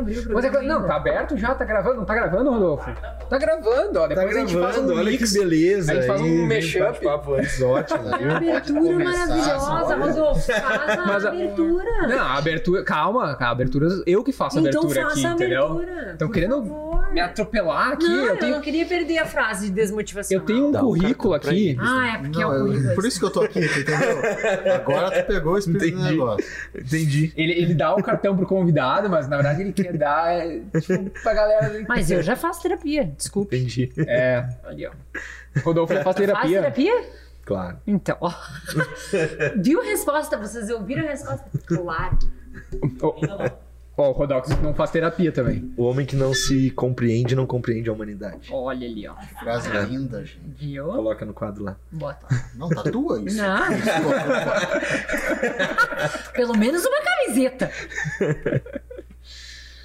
abriu o Mas é, programa não, tá aberto já? Tá gravando? Não tá gravando, Rodolfo? Tá gravando, ó. Tá Depois a gente faz um gravando, olha mix. que beleza. A gente faz um mashup. Papo antes ótimo, a abertura maravilhosa. Rodolfo. Faz a Mas a- abertura. Não, a abertura. Calma, a abertura. Eu que faço a então abertura faça aqui, a entendeu? abertura. Estão por querendo favor. Me atropelar aqui. Não, eu eu tenho, não queria perder a frase de desmotivação. eu tenho um Dá currículo aqui. Ah, é porque Não, é o eu- currículo. por isso que eu tô aqui, tu entendeu? Agora tu pegou o espírito do Entendi. negócio. Entendi. Ele, ele dá o cartão pro convidado, mas na verdade ele quer dar é, tipo, pra galera. Mas eu já faço terapia, desculpe. Entendi. É, ali, ó. Rodolfo já faz Faz terapia. terapia? Claro. Então, ó. Viu a resposta? Vocês ouviram a resposta? Claro. Ó, ó, o Rodolfo não faz terapia também. O homem que não se compreende não compreende a humanidade. Olha ali, ó. Frase linda, gente. Viu? Coloca no quadro lá. Bota. Não, tatua isso. Não. Pelo menos uma camiseta.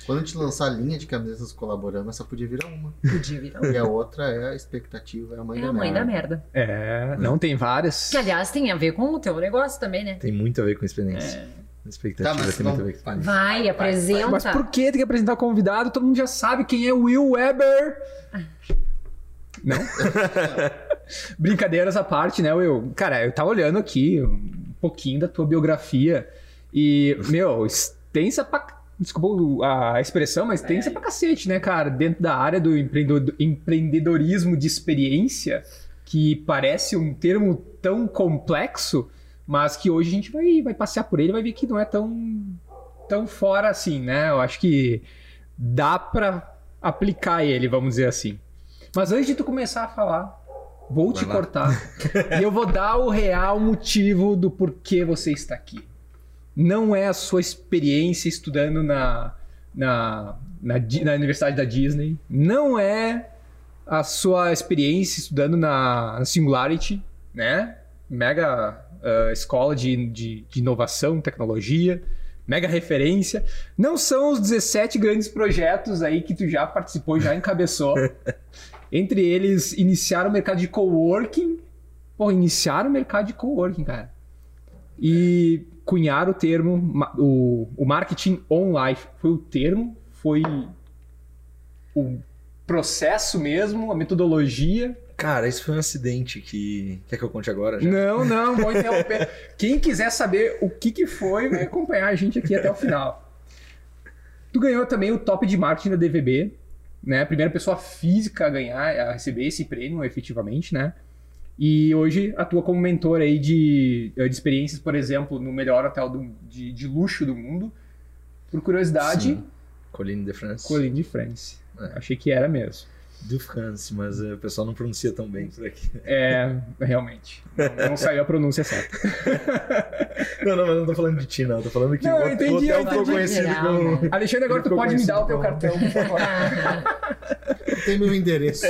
Quando a gente lançar a linha de camisetas colaborando, essa podia virar uma. Podia virar. E a outra é a expectativa, é a mãe É da a mãe da merda. merda. É, não tem várias. Que, aliás, tem a ver com o teu negócio também, né? Tem muito a ver com experiência. Expectativa Tá, mas tem muito a vamos- com experiência. Vai, apresenta. Mas por que tem que apresentar o convidado? Todo mundo já sabe quem é Will Weber. Não? Brincadeiras à parte, né, Will? Cara, eu tava olhando aqui um pouquinho da tua biografia e, meu, extensa pra. Desculpa a expressão, mas extensa pra cacete, né, cara? Dentro da área do empreendedor- empreendedorismo de experiência, que parece um termo tão complexo, mas que hoje a gente vai, vai passear por ele e vai ver que não é tão, tão fora assim, né? Eu acho que dá pra aplicar ele, vamos dizer assim. Mas antes de tu começar a falar, vou te lá. cortar. e eu vou dar o real motivo do porquê você está aqui. Não é a sua experiência estudando na, na, na, na Universidade da Disney. Não é a sua experiência estudando na Singularity, né? Mega ah, escola de, de, de inovação, tecnologia, mega referência. Não são os 17 grandes projetos aí que tu já participou, já encabeçou. Entre eles, iniciar o mercado de coworking. Pô, iniciar o mercado de coworking, cara. E cunhar o termo, o, o marketing online. Foi o termo, foi o processo mesmo, a metodologia. Cara, isso foi um acidente que. Quer que eu conte agora? Já? Não, não, vou interromper. Quem quiser saber o que, que foi, vai acompanhar a gente aqui até o final. Tu ganhou também o top de marketing da DVB, né? A primeira pessoa física a ganhar, a receber esse prêmio efetivamente, né? E hoje atua como mentor aí de, de experiências, por exemplo, no melhor hotel do- de, de luxo do mundo. Por curiosidade, Sim. Colline de France. Colline de France. É. Achei que era mesmo. De France, mas eh, o pessoal não pronuncia tão bem por aqui. É, realmente. Não, não saiu a pronúncia certa. Não, não, mas não tô falando de ti, não. Tô falando que Não, o eu entendi, hotel eu ficou entendi. conhecido Geral, como. né? Alexandre, agora tu pode me dar o teu cartão, por favor. Tem meu endereço.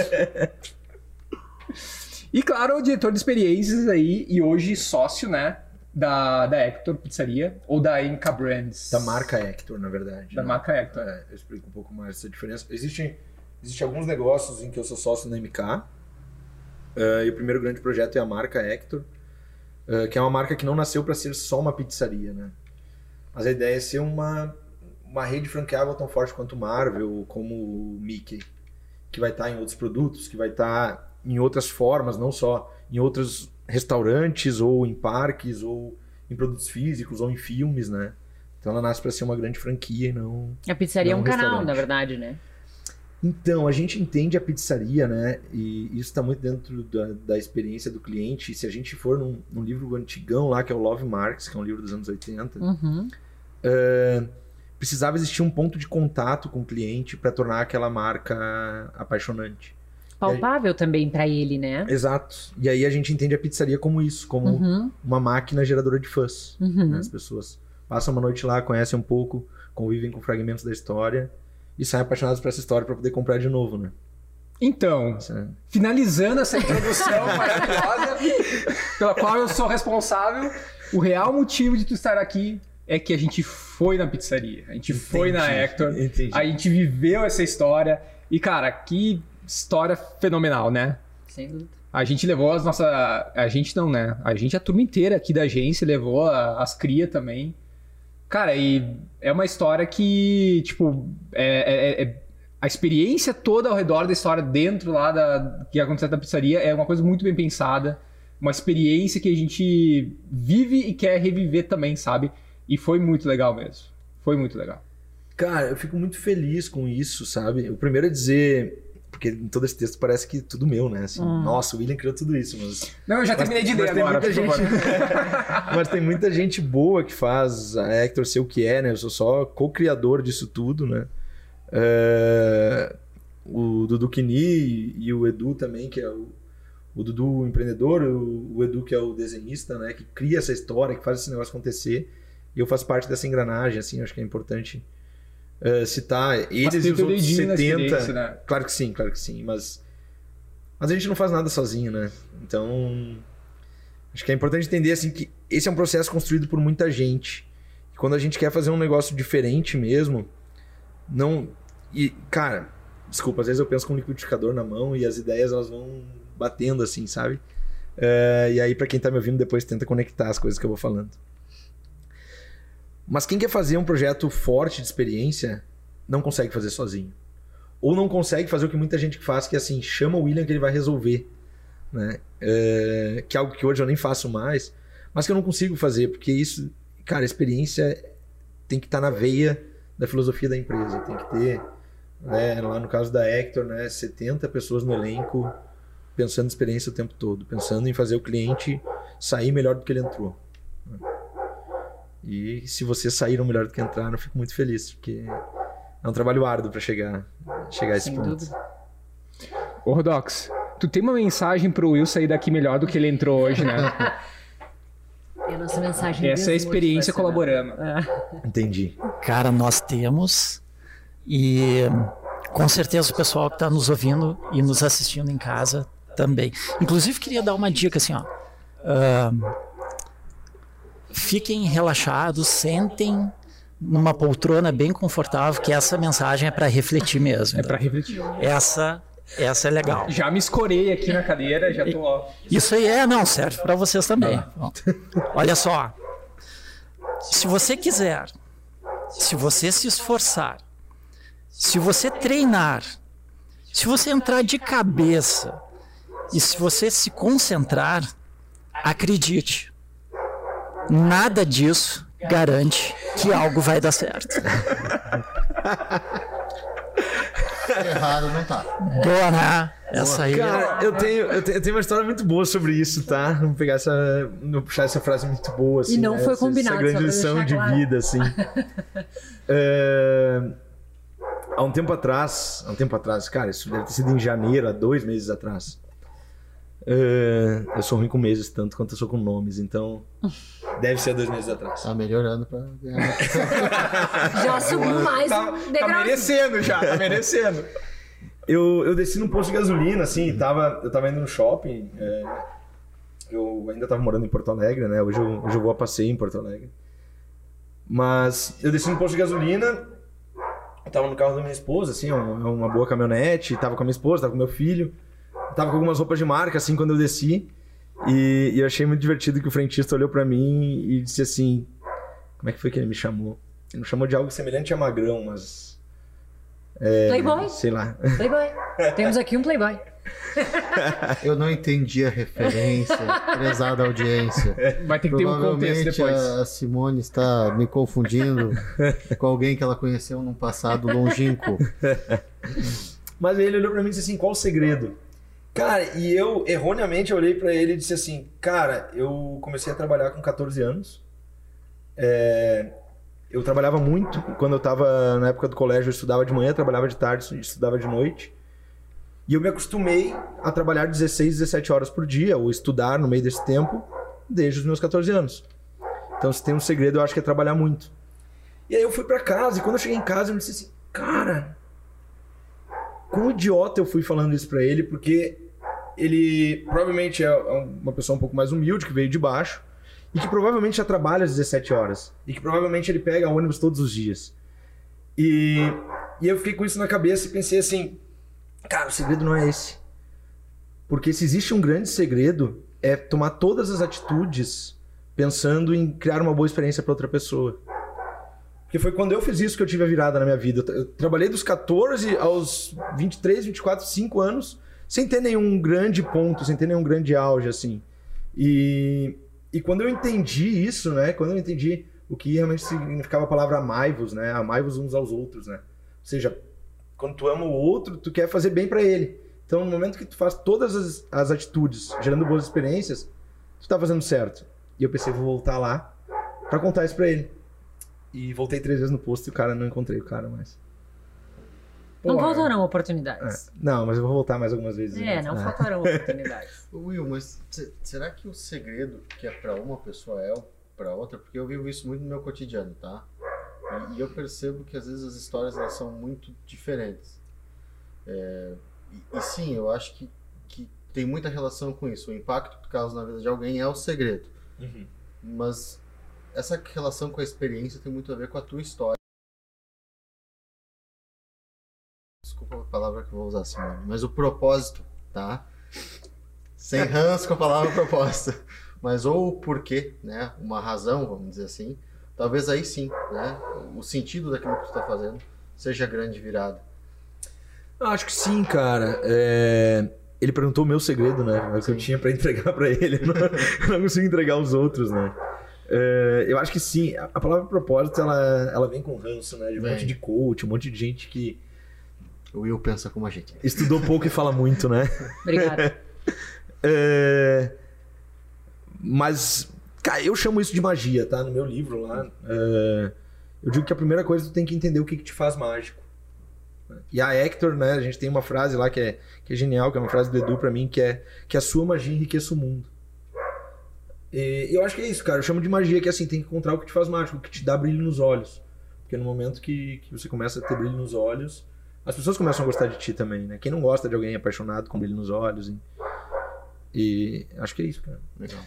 E claro, o diretor de experiências aí e hoje sócio, né, da, da Hector Pizzaria ou da Inca Brands. Da marca Hector, na verdade. Da né? marca Hector. É, eu explico um pouco mais essa diferença. Existem, existem alguns negócios em que eu sou sócio na MK. eh, e o primeiro grande projeto é a marca Hector, eh, que é uma marca que não nasceu para ser só uma pizzaria, né? Mas a ideia é ser uma, uma rede franqueável tão forte quanto Marvel, como o Mickey, que vai estar em outros produtos, que vai estar em outras formas, não só em outros restaurantes ou em parques ou em produtos físicos ou em filmes, né? Então ela nasce para ser uma grande franquia e não A pizzaria é Não, um um canal, na verdade, né? Então, a gente entende a pizzaria, né? E isso está muito dentro da, da experiência do cliente. E se a gente for num, num livro antigão lá, que é o Love Marks, que é um livro dos anos 80, Uhum. precisava existir um ponto de contato com o cliente para tornar aquela marca apaixonante. Palpável também pra ele, né? Exato. E aí a gente entende a pizzaria como isso, como Uhum. uma máquina geradora de fãs. Uhum. né? As pessoas passam uma noite lá, conhecem um pouco, convivem com fragmentos da história e saem apaixonados por essa história para poder comprar de novo, né? Então, Isso é- finalizando essa introdução maravilhosa, pela qual eu sou responsável, o real motivo de tu estar aqui é que a gente foi na pizzaria. A gente foi na Entendi, Hector. Entendi. A gente viveu essa história. E, cara, que história fenomenal, né? Sem dúvida. A gente levou as nossas. A gente não, né? A gente, a turma inteira aqui da agência, levou a- as cria também. Cara, e é uma história que, tipo, é, é- é- a experiência toda ao redor da história dentro lá da que aconteceu na pizzaria é uma coisa muito bem pensada, uma experiência que a gente vive e quer reviver também, sabe? E foi muito legal mesmo. Foi muito legal. Cara, eu fico muito feliz com isso, sabe? O primeiro é dizer. Porque em todo esse texto parece que tudo meu, né? Assim, Nossa, o William criou tudo isso, mas. Não, eu já terminei de ler mas tem agora, muita gente. mas tem muita gente boa que faz a Hector ser o que é, né? Eu sou só co-criador disso tudo, né? É, O Dudu Kini e o Edu também, que é o. O Dudu, o empreendedor, o, o Edu, que é o desenhista, né? Que cria essa história, que faz esse negócio acontecer. E eu faço parte dessa engrenagem, assim, acho que é importante eh, citar eles e os outros dedinho na 70. experiência, né? Claro que sim, claro que sim, mas mas a gente não faz nada sozinho, né? Então, acho que é importante entender assim que esse é um processo construído por muita gente. E quando a gente quer fazer um negócio diferente mesmo, não e cara, desculpa, às vezes eu penso com um liquidificador na mão e as ideias elas vão batendo assim, sabe? Eh, e aí pra quem tá me ouvindo depois tenta conectar as coisas que eu vou falando. Mas quem quer fazer um projeto forte de experiência não consegue fazer sozinho. Ou não consegue fazer o que muita gente faz, que é assim, chama o William que ele vai resolver. Né? É, que é algo que hoje eu nem faço mais, mas que eu não consigo fazer, porque isso, cara, experiência tem que estar na veia da filosofia da empresa. Tem que ter, né, lá no caso da Hector, né, 70 pessoas no elenco pensando em experiência o tempo todo, pensando em fazer o cliente sair melhor do que ele entrou. E se vocês saíram melhor do que entraram, eu fico muito feliz, porque é um trabalho árduo para chegar, chegar a esse Sem ponto. dúvida. Ô, Rodox, tu tem uma mensagem pro Will sair daqui melhor do que ele entrou hoje, né? E a nossa mensagem Essa é a experiência colaborando. Entendi. Cara, nós temos. E com certeza o pessoal que está nos ouvindo e nos assistindo em casa também. Inclusive, queria dar uma dica assim, ó. Ahn, fiquem relaxados, sentem numa poltrona bem confortável, que essa mensagem é para refletir mesmo. É pra refletir. Essa, essa é legal. Já me escorei aqui na cadeira, já tô, ó. Isso aí é, não, serve para vocês também. Ó, Olha só. Se você quiser, se você se esforçar, se você treinar, se você entrar de cabeça e se você se concentrar, acredite, nada disso garante que algo vai dar certo. Errado não tá. Boa, né? Essa aí. Cara, eu tenho, eu tenho, eu tenho uma história muito boa sobre isso, tá? Vamos pegar essa. Vou puxar essa frase muito boa, assim. E não né? foi Essa- combinado, Essa grande lição de claro. vida, assim. É, Há um tempo atrás, há um tempo atrás, cara, isso deve ter sido em janeiro, há dois meses atrás. É, Eu sou ruim com meses, tanto quanto eu sou com nomes, então. Deve ser há dois meses atrás. Tá melhorando pra ganhar. Já subiu mais Tá, um tá merecendo já, tá merecendo. Eu, eu desci num posto de gasolina, assim, tava, eu tava indo no shopping. é, eu ainda tava morando em Porto Alegre, né? Hoje eu, hoje eu vou a passeio em Porto Alegre. Mas eu desci no posto de gasolina, eu tava no carro da minha esposa, assim, uma, uma boa caminhonete, tava com a minha esposa, tava com meu filho, tava com algumas roupas de marca, assim, quando eu desci. E, e eu achei muito divertido que o frentista olhou pra mim e disse assim: Como é que foi que ele me chamou? Ele me chamou de algo semelhante a magrão, mas. É, Playboy. Sei lá. Playboy. Temos aqui um Playboy. Eu não entendi a referência, prezada audiência. Vai ter que ter um contexto Provavelmente depois. a Simone está me confundindo com alguém que ela conheceu num passado longínquo. Mas aí ele olhou pra mim e disse assim: qual o segredo? Cara, e eu erroneamente olhei pra ele e disse assim: Cara, eu comecei a trabalhar com 14 anos. É, Eu trabalhava muito quando eu tava na época do colégio, eu estudava de manhã, trabalhava de tarde, estudava de noite. E eu me acostumei a trabalhar 16, 17 horas por dia, ou estudar no meio desse tempo, desde os meus 14 anos. Então, se tem um segredo, eu acho que é trabalhar muito. E aí eu fui pra casa, e quando eu cheguei em casa, eu me disse assim: Cara, quão idiota eu fui falando isso pra ele, porque ele provavelmente é uma pessoa um pouco mais humilde, que veio de baixo, e que provavelmente já trabalha às 17 horas, e que provavelmente ele pega ônibus todos os dias. E, e eu fiquei com isso na cabeça e pensei assim: cara, o segredo não é esse. Porque se existe um grande segredo, é tomar todas as atitudes pensando em criar uma boa experiência para outra pessoa. Porque foi quando eu fiz isso que eu tive a virada na minha vida. Eu trabalhei dos 14 aos 23, 24, 5 anos, sem ter nenhum grande ponto, sem ter nenhum grande auge, assim. E, e quando eu entendi isso, né? Quando eu entendi o que realmente significava a palavra amai-vos, né? Amai-vos uns aos outros, né? Ou seja, quando tu ama o outro, tu quer fazer bem pra ele. Então, no momento que tu faz todas as, as atitudes, gerando boas experiências, tu tá fazendo certo. E eu pensei, vou voltar lá pra contar isso pra ele. E voltei três vezes no posto e o cara não encontrei o cara mais. Não faltarão É. oportunidades. Não, mas eu vou voltar mais algumas vezes. É, né? não É. faltarão oportunidades. Will, mas se- será que o segredo que é pra uma pessoa é pra outra? Porque eu vivo isso muito no meu cotidiano, tá? E, eu percebo que às vezes as histórias elas são muito diferentes. É, e, e sim, eu acho que, que tem muita relação com isso. O impacto que causa na vida de alguém é o segredo. Uhum. Mas essa relação com a experiência tem muito a ver com a tua história. Palavra que eu vou usar, Simone, mas o propósito, tá? Sem ranço com a palavra propósito. Mas ou o porquê, né? Uma razão, vamos dizer assim. Talvez aí sim, né? O sentido daquilo que tu tá fazendo seja grande virada. Acho que sim, cara. É, Ele perguntou o meu segredo, né? O que eu tinha pra entregar pra ele. Eu não, eu não consigo entregar os outros, né? É, Eu acho que sim. A palavra propósito, ela, ela vem com ranço, né? De um Vem. monte de coach, um monte de gente que O Will pensa como a gente. estudou pouco e fala muito, né? Obrigada. É, Mas, cara, eu chamo isso de magia, tá? No meu livro lá. é, Eu digo que a primeira coisa tu tem que entender o que, que te faz mágico. E a Hector, né? A gente tem uma frase lá que é, que é genial, que é uma frase do Edu pra mim, que é que a sua magia enriqueça o mundo. E eu acho que é isso, cara. Eu chamo de magia que assim, tem que encontrar o que te faz mágico, o que te dá brilho nos olhos. Porque no momento que, que você começa a ter brilho nos olhos, as pessoas começam a gostar de ti também, né? Quem não gosta de alguém apaixonado com brilho nos olhos. E, e acho que é isso, cara. Legal.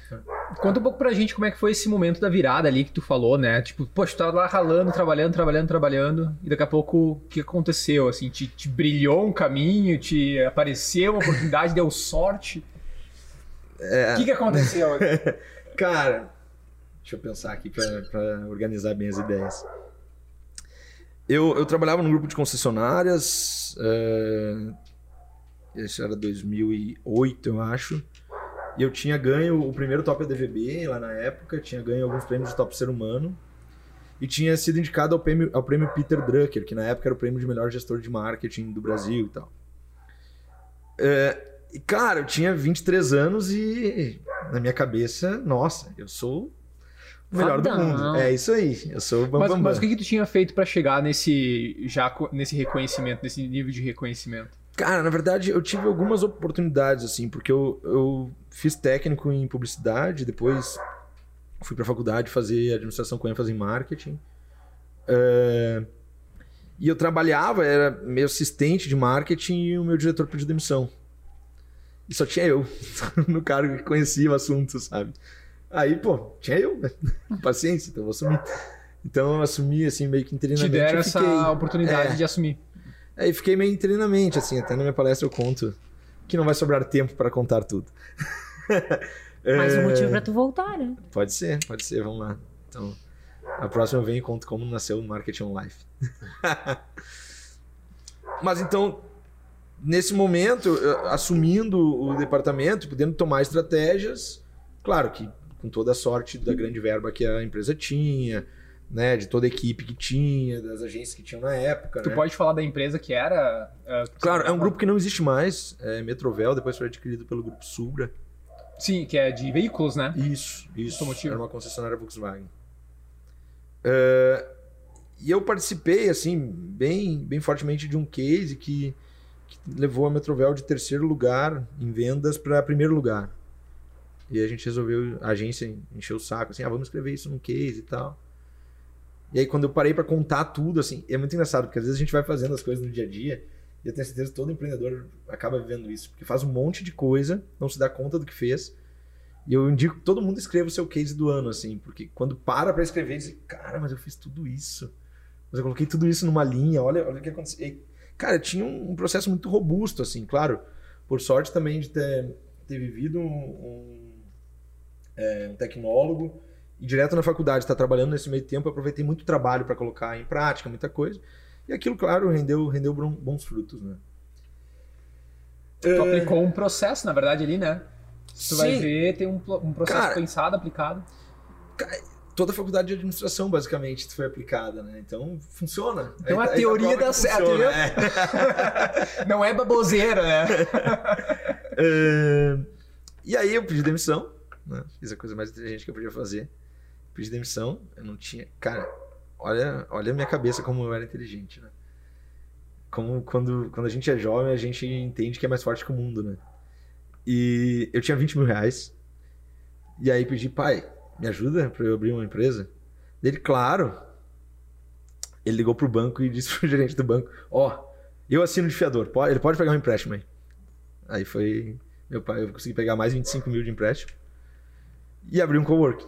Conta um pouco pra gente como é que foi esse momento da virada ali que tu falou, né? Tipo, poxa, tu tava lá ralando, trabalhando, trabalhando, trabalhando, e daqui a pouco o que aconteceu? Assim, te, te brilhou um caminho, te apareceu uma oportunidade, deu sorte. O que, que aconteceu? Cara, deixa eu pensar aqui pra, pra organizar bem as ideias. Eu, eu trabalhava num grupo de concessionárias, eh, esse era 2008, eu acho. E eu tinha ganho o primeiro Top ADVB lá na época, tinha ganho alguns prêmios de Top Ser Humano. E tinha sido indicado ao prêmio, ao prêmio Peter Drucker, que na época era o prêmio de melhor gestor de marketing do Brasil e tal. É, e, cara, eu tinha 23 anos e na minha cabeça, nossa, eu sou o melhor do Fodão. mundo. É isso aí, eu sou o Mas, Bambam. mas o que, que tu tinha feito pra chegar nesse já nesse reconhecimento, nesse nível de reconhecimento? Cara, na verdade, eu tive algumas oportunidades, assim, porque eu, eu fiz técnico em publicidade, depois fui pra faculdade fazer administração com ênfase em marketing. É, E eu trabalhava, era meio assistente de marketing e o meu diretor pediu demissão. E só tinha eu no cargo que conhecia o assunto, sabe? Aí, pô, tinha eu, né? Paciência, então eu vou assumir. Então eu assumi, assim, meio que Te interinamente. deram eu essa fiquei- oportunidade É. de assumir. Aí fiquei meio interinamente, assim, até na minha palestra eu conto que não vai sobrar tempo para contar tudo. Mais um É, motivo pra tu voltar, né? Pode ser, pode ser, vamos lá. Então, a próxima eu venho e conto como nasceu o Marketing on Life. Mas então, nesse momento, assumindo o departamento, podendo tomar estratégias, claro que com toda a sorte da grande verba que a empresa tinha, né, de toda a equipe que tinha, das agências que tinham na época, Tu né? pode falar da empresa que era? ah, que Claro, é um você- grupo que não existe mais, é Metrovel, depois foi adquirido pelo grupo Subra. Sim, que é de veículos, né? Isso, isso. Automotivo. Era uma concessionária Volkswagen. É, e eu participei, assim, bem, bem fortemente de um case que, que levou a Metrovel de terceiro lugar em vendas para primeiro lugar. E a gente resolveu, a agência encheu o saco, assim, ah, vamos escrever isso num case e tal. E aí quando eu parei para contar tudo, assim, é muito engraçado, porque às vezes a gente vai fazendo as coisas no dia a dia, e eu tenho certeza que todo empreendedor acaba vivendo isso, porque faz um monte de coisa, não se dá conta do que fez, e eu indico que todo mundo escreva o seu case do ano, assim, porque quando para pra escrever, diz, cara, mas eu fiz tudo isso. Mas eu coloquei tudo isso numa linha, olha, olha o que aconteceu. E, cara, tinha um, um processo muito robusto, assim, claro. Por sorte também de ter, ter vivido um, um, é, um tecnólogo ir direto na faculdade, estar trabalhando nesse meio tempo, eu aproveitei muito trabalho para colocar em prática, muita coisa. E aquilo, claro, rendeu, rendeu bons frutos, né? Tu aplicou um processo, na verdade, ali, né? Tu vai Sim. ver, tem um, um processo Cara, pensado, aplicado. Toda a faculdade de administração, basicamente, foi aplicada, né? Então, funciona. Então a Aí- aí teoria prova dá certo, funciona, é. Não é baboseira, né? É, E aí eu pedi demissão, né? Fiz a coisa mais inteligente que eu podia fazer. Pedi demissão, eu não tinha. Cara, olha, olha a minha cabeça como eu era inteligente, né? Como quando, quando a gente é jovem, a gente entende que é mais forte que o mundo, né? E eu tinha 20 mil reais. E aí pedi, pai, me ajuda pra eu abrir uma empresa? Ele, claro. Ele ligou pro banco e disse pro gerente do banco: Ó, eu assino de fiador, ele pode pegar um empréstimo aí. Aí foi. Meu pai, eu consegui pegar mais 25 mil de empréstimo. E abri um coworking.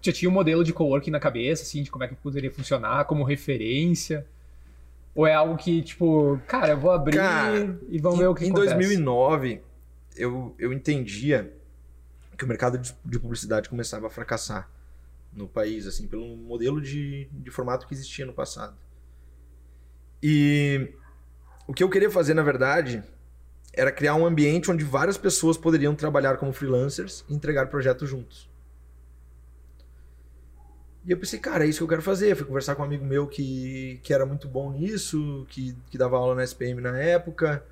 Já tinha um modelo de coworking na cabeça, assim, de como é que poderia funcionar, como referência. Ou é algo que, tipo, cara, eu vou abrir Cara, e vamos ver o que em acontece. 2009, eu, eu entendia que o mercado de, de publicidade começava a fracassar no país, assim, pelo modelo de, de formato que existia no passado. E o que eu queria fazer, na verdade, era criar um ambiente onde várias pessoas poderiam trabalhar como freelancers e entregar projetos juntos. E eu pensei, cara, é isso que eu quero fazer. Fui conversar com um amigo meu que, que era muito bom nisso, que, que dava aula na SPM na época.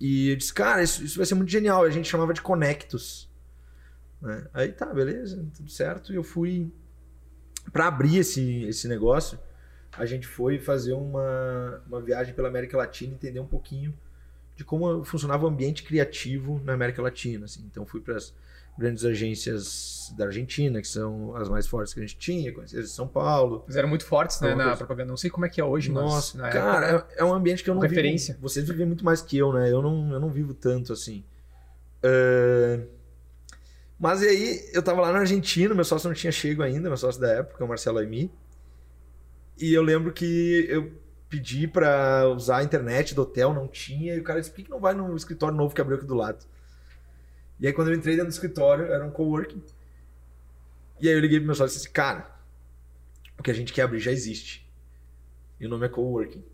E eu disse, cara, isso, isso vai ser muito genial. E a gente chamava de Conectos. né? Aí tá, beleza, tudo certo. E eu fui. Pra abrir esse, esse negócio, a gente foi fazer uma, uma viagem pela América Latina, entender um pouquinho de como funcionava o ambiente criativo na América Latina. Assim. Então fui para as grandes agências da Argentina, que são as mais fortes que a gente tinha, conheci as de São Paulo. Eles eram muito fortes, né, na coisa- propaganda. Não sei como é que é hoje, Nossa, mas cara, época... é, é um ambiente que eu não referência. vivo. Vocês vivem muito mais que eu, né? Eu não, eu não vivo tanto assim. É, Mas e aí, eu tava lá na Argentina, meu sócio não tinha chego ainda, meu sócio da época, o Marcelo Aimi. E eu lembro que eu pedi pra usar a internet do hotel, não tinha, e o cara disse: por que não vai no escritório novo que abriu aqui do lado? E aí, quando eu entrei dentro do escritório, era um coworking. E aí eu liguei pro meu sócio e disse: cara, o que a gente quer abrir já existe. E o nome é coworking.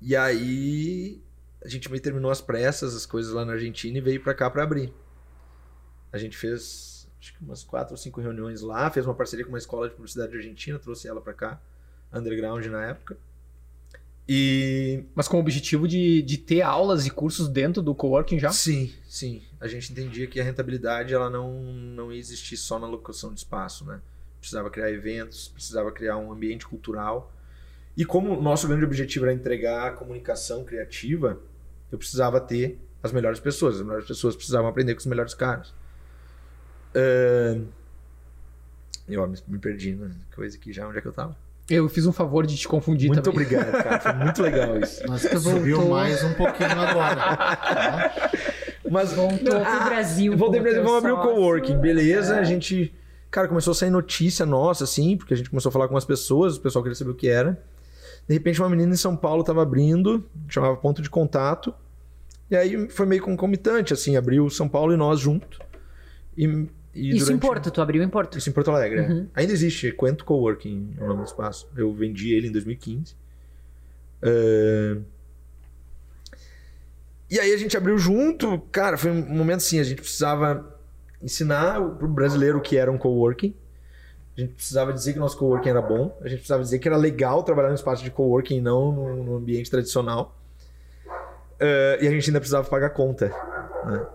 E aí a gente meio terminou as pressas, as coisas lá na Argentina e veio pra cá pra abrir. A gente fez acho que umas quatro ou cinco reuniões lá, fez uma parceria com uma escola de publicidade argentina, trouxe ela pra cá, underground na época. E Mas com o objetivo de, de ter aulas e cursos dentro do coworking já? sim, sim, a gente entendia que a rentabilidade ela não não ia existir só na locação de espaço, né? Precisava criar eventos, precisava criar um ambiente cultural. E como o nosso grande objetivo era entregar a comunicação criativa, eu precisava ter as melhores pessoas. As melhores pessoas precisavam aprender com os melhores caras. Ahn, Eu ó, me, perdi, né? Coisa aqui já, onde é que eu tava? Eu fiz um favor de te confundir Muito também. obrigado, cara. Foi muito legal isso. Mas tu subiu mais um pouquinho agora. tá? Mas Voltou Ah, pro Brasil. Voltei pro Brasil, vamos abrir o coworking, beleza? A gente, cara, começou a sair notícia nossa, assim, porque a gente começou a falar com as pessoas, o pessoal queria saber o que era. De repente, uma menina em São Paulo tava abrindo, chamava Ponto de Contato, e aí foi meio concomitante, assim, abriu São Paulo e nós junto. E, e Isso durante- em Porto, tu abriu em Porto. Isso em Porto Alegre, é. Uhum. Ainda existe, Quento Coworking é o nome do espaço. Eu vendi ele em 2015. É, E aí a gente abriu junto, cara, foi um momento assim, a gente precisava ensinar pro brasileiro o que era um coworking. A gente precisava dizer que nosso coworking era bom. A gente precisava dizer que era legal trabalhar no espaço de coworking e não no, ambiente tradicional. É, e a gente ainda precisava pagar conta. né?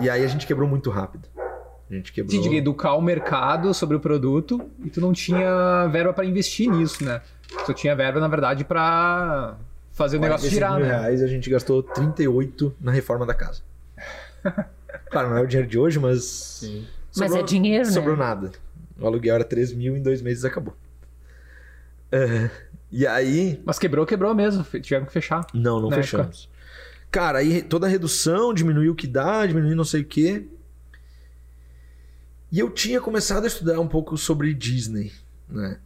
E aí a gente quebrou muito rápido. A gente quebrou. Sim, de educar o mercado sobre o produto e tu não tinha verba pra investir nisso, né? Tu tinha verba, na verdade, pra fazer o negócio 45 girar, mil né? reais a gente gastou 38 na reforma da casa. claro, não é o dinheiro de hoje, mas. Sim. Mas é dinheiro, né? Sobrou nada. O aluguel era 3 mil, em dois meses acabou. É, e aí. Mas quebrou, quebrou mesmo. Tiveram que fechar. Não, não Na fechamos. Cara, aí toda a redução, diminuiu o que dá, diminuiu não sei o quê. E eu tinha começado a estudar um pouco sobre Disney, né?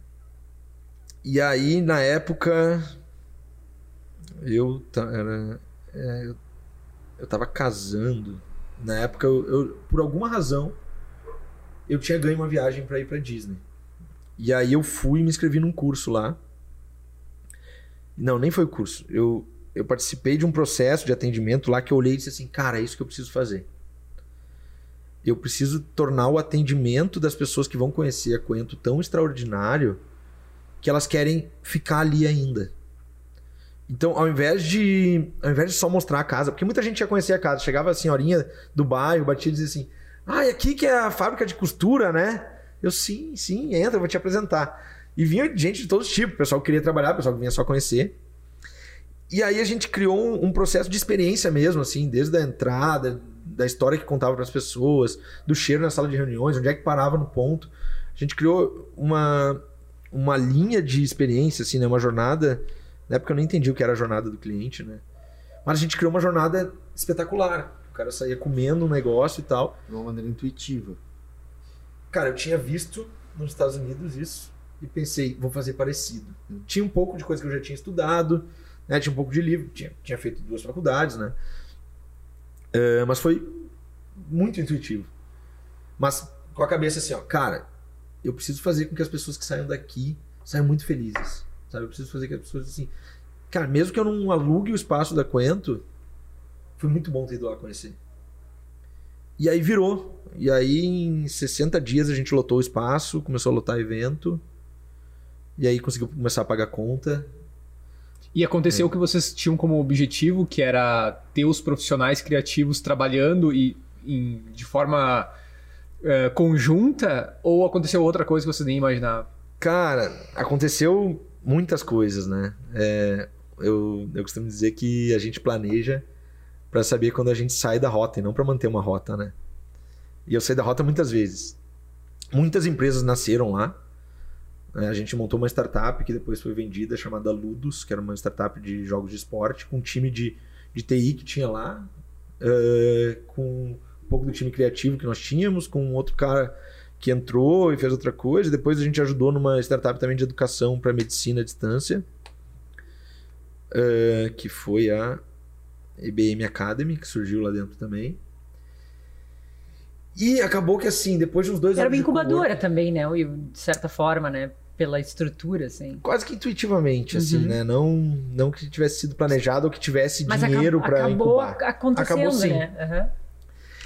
E aí, na época, eu era, é, eu tava casando, Na época, eu, eu- por alguma razão, eu tinha ganho uma viagem para ir para Disney. E aí eu fui e me inscrevi num curso lá. Não, nem foi o curso. Eu, eu participei de um processo de atendimento lá que eu olhei e disse assim, cara, é isso que eu preciso fazer. Eu preciso tornar o atendimento das pessoas que vão conhecer a Coento tão extraordinário que elas querem ficar ali ainda. Então, ao invés de, ao invés de só mostrar a casa, porque muita gente ia conhecer a casa, chegava a senhorinha do bairro, batia e dizia assim: "Ah, e aqui que é a fábrica de costura, né?" Eu sim, sim, entra, vou te apresentar. E vinha gente de todos os tipos, o pessoal que queria trabalhar, o pessoal que vinha só conhecer. E aí a gente criou um, um processo de experiência mesmo, assim, desde a entrada, da história que contava para as pessoas, do cheiro na sala de reuniões, onde é que parava no ponto. A gente criou uma, uma linha de experiência, assim, né? Uma jornada. Na época eu não entendi o que era a jornada do cliente, né? Mas a gente criou uma jornada espetacular. O cara saía comendo um negócio e tal. De uma maneira intuitiva. Cara, eu tinha visto nos Estados Unidos isso e pensei, vou fazer parecido. Tinha um pouco de coisa que eu já tinha estudado, né? Tinha um pouco de livro, tinha, tinha feito duas faculdades, né? É, mas foi muito intuitivo. Mas com a cabeça assim, ó, cara, eu preciso fazer com que as pessoas que saiam daqui saiam muito felizes, sabe? Eu preciso fazer com que as pessoas assim, cara, mesmo que eu não alugue o espaço da Coento, foi muito bom ter ido lá conhecer. E aí virou. E aí em 60 dias a gente lotou o espaço, começou a lotar evento. E aí conseguiu começar a pagar conta. E aconteceu o que vocês tinham como objetivo, que era ter os profissionais criativos trabalhando e em- de forma eh, conjunta, ou aconteceu outra coisa que vocês nem imaginavam? Cara, aconteceu muitas coisas, né? É, eu, eu costumo dizer que a gente planeja para saber quando a gente sai da rota e não para manter uma rota, né? E eu saí da rota muitas vezes. Muitas empresas nasceram lá. Né? A gente montou uma startup que depois foi vendida, chamada Ludus, que era uma startup de jogos de esporte, com um time de, de TI que tinha lá, eh, com um pouco do time criativo que nós tínhamos, com outro cara que entrou e fez outra coisa. Depois a gente ajudou numa startup também de educação para medicina à distância, eh, que foi a IBM Academy, que surgiu lá dentro também. E acabou que assim, depois de uns dois Era anos uma de cowork- incubadora também, né? E, De certa forma, né? Pela estrutura, assim. quase que intuitivamente, assim, Uhum. né? Não, não que tivesse sido planejado ou que tivesse Mas dinheiro para acabou incubar. acontecendo, Acabou sim. né? Aham.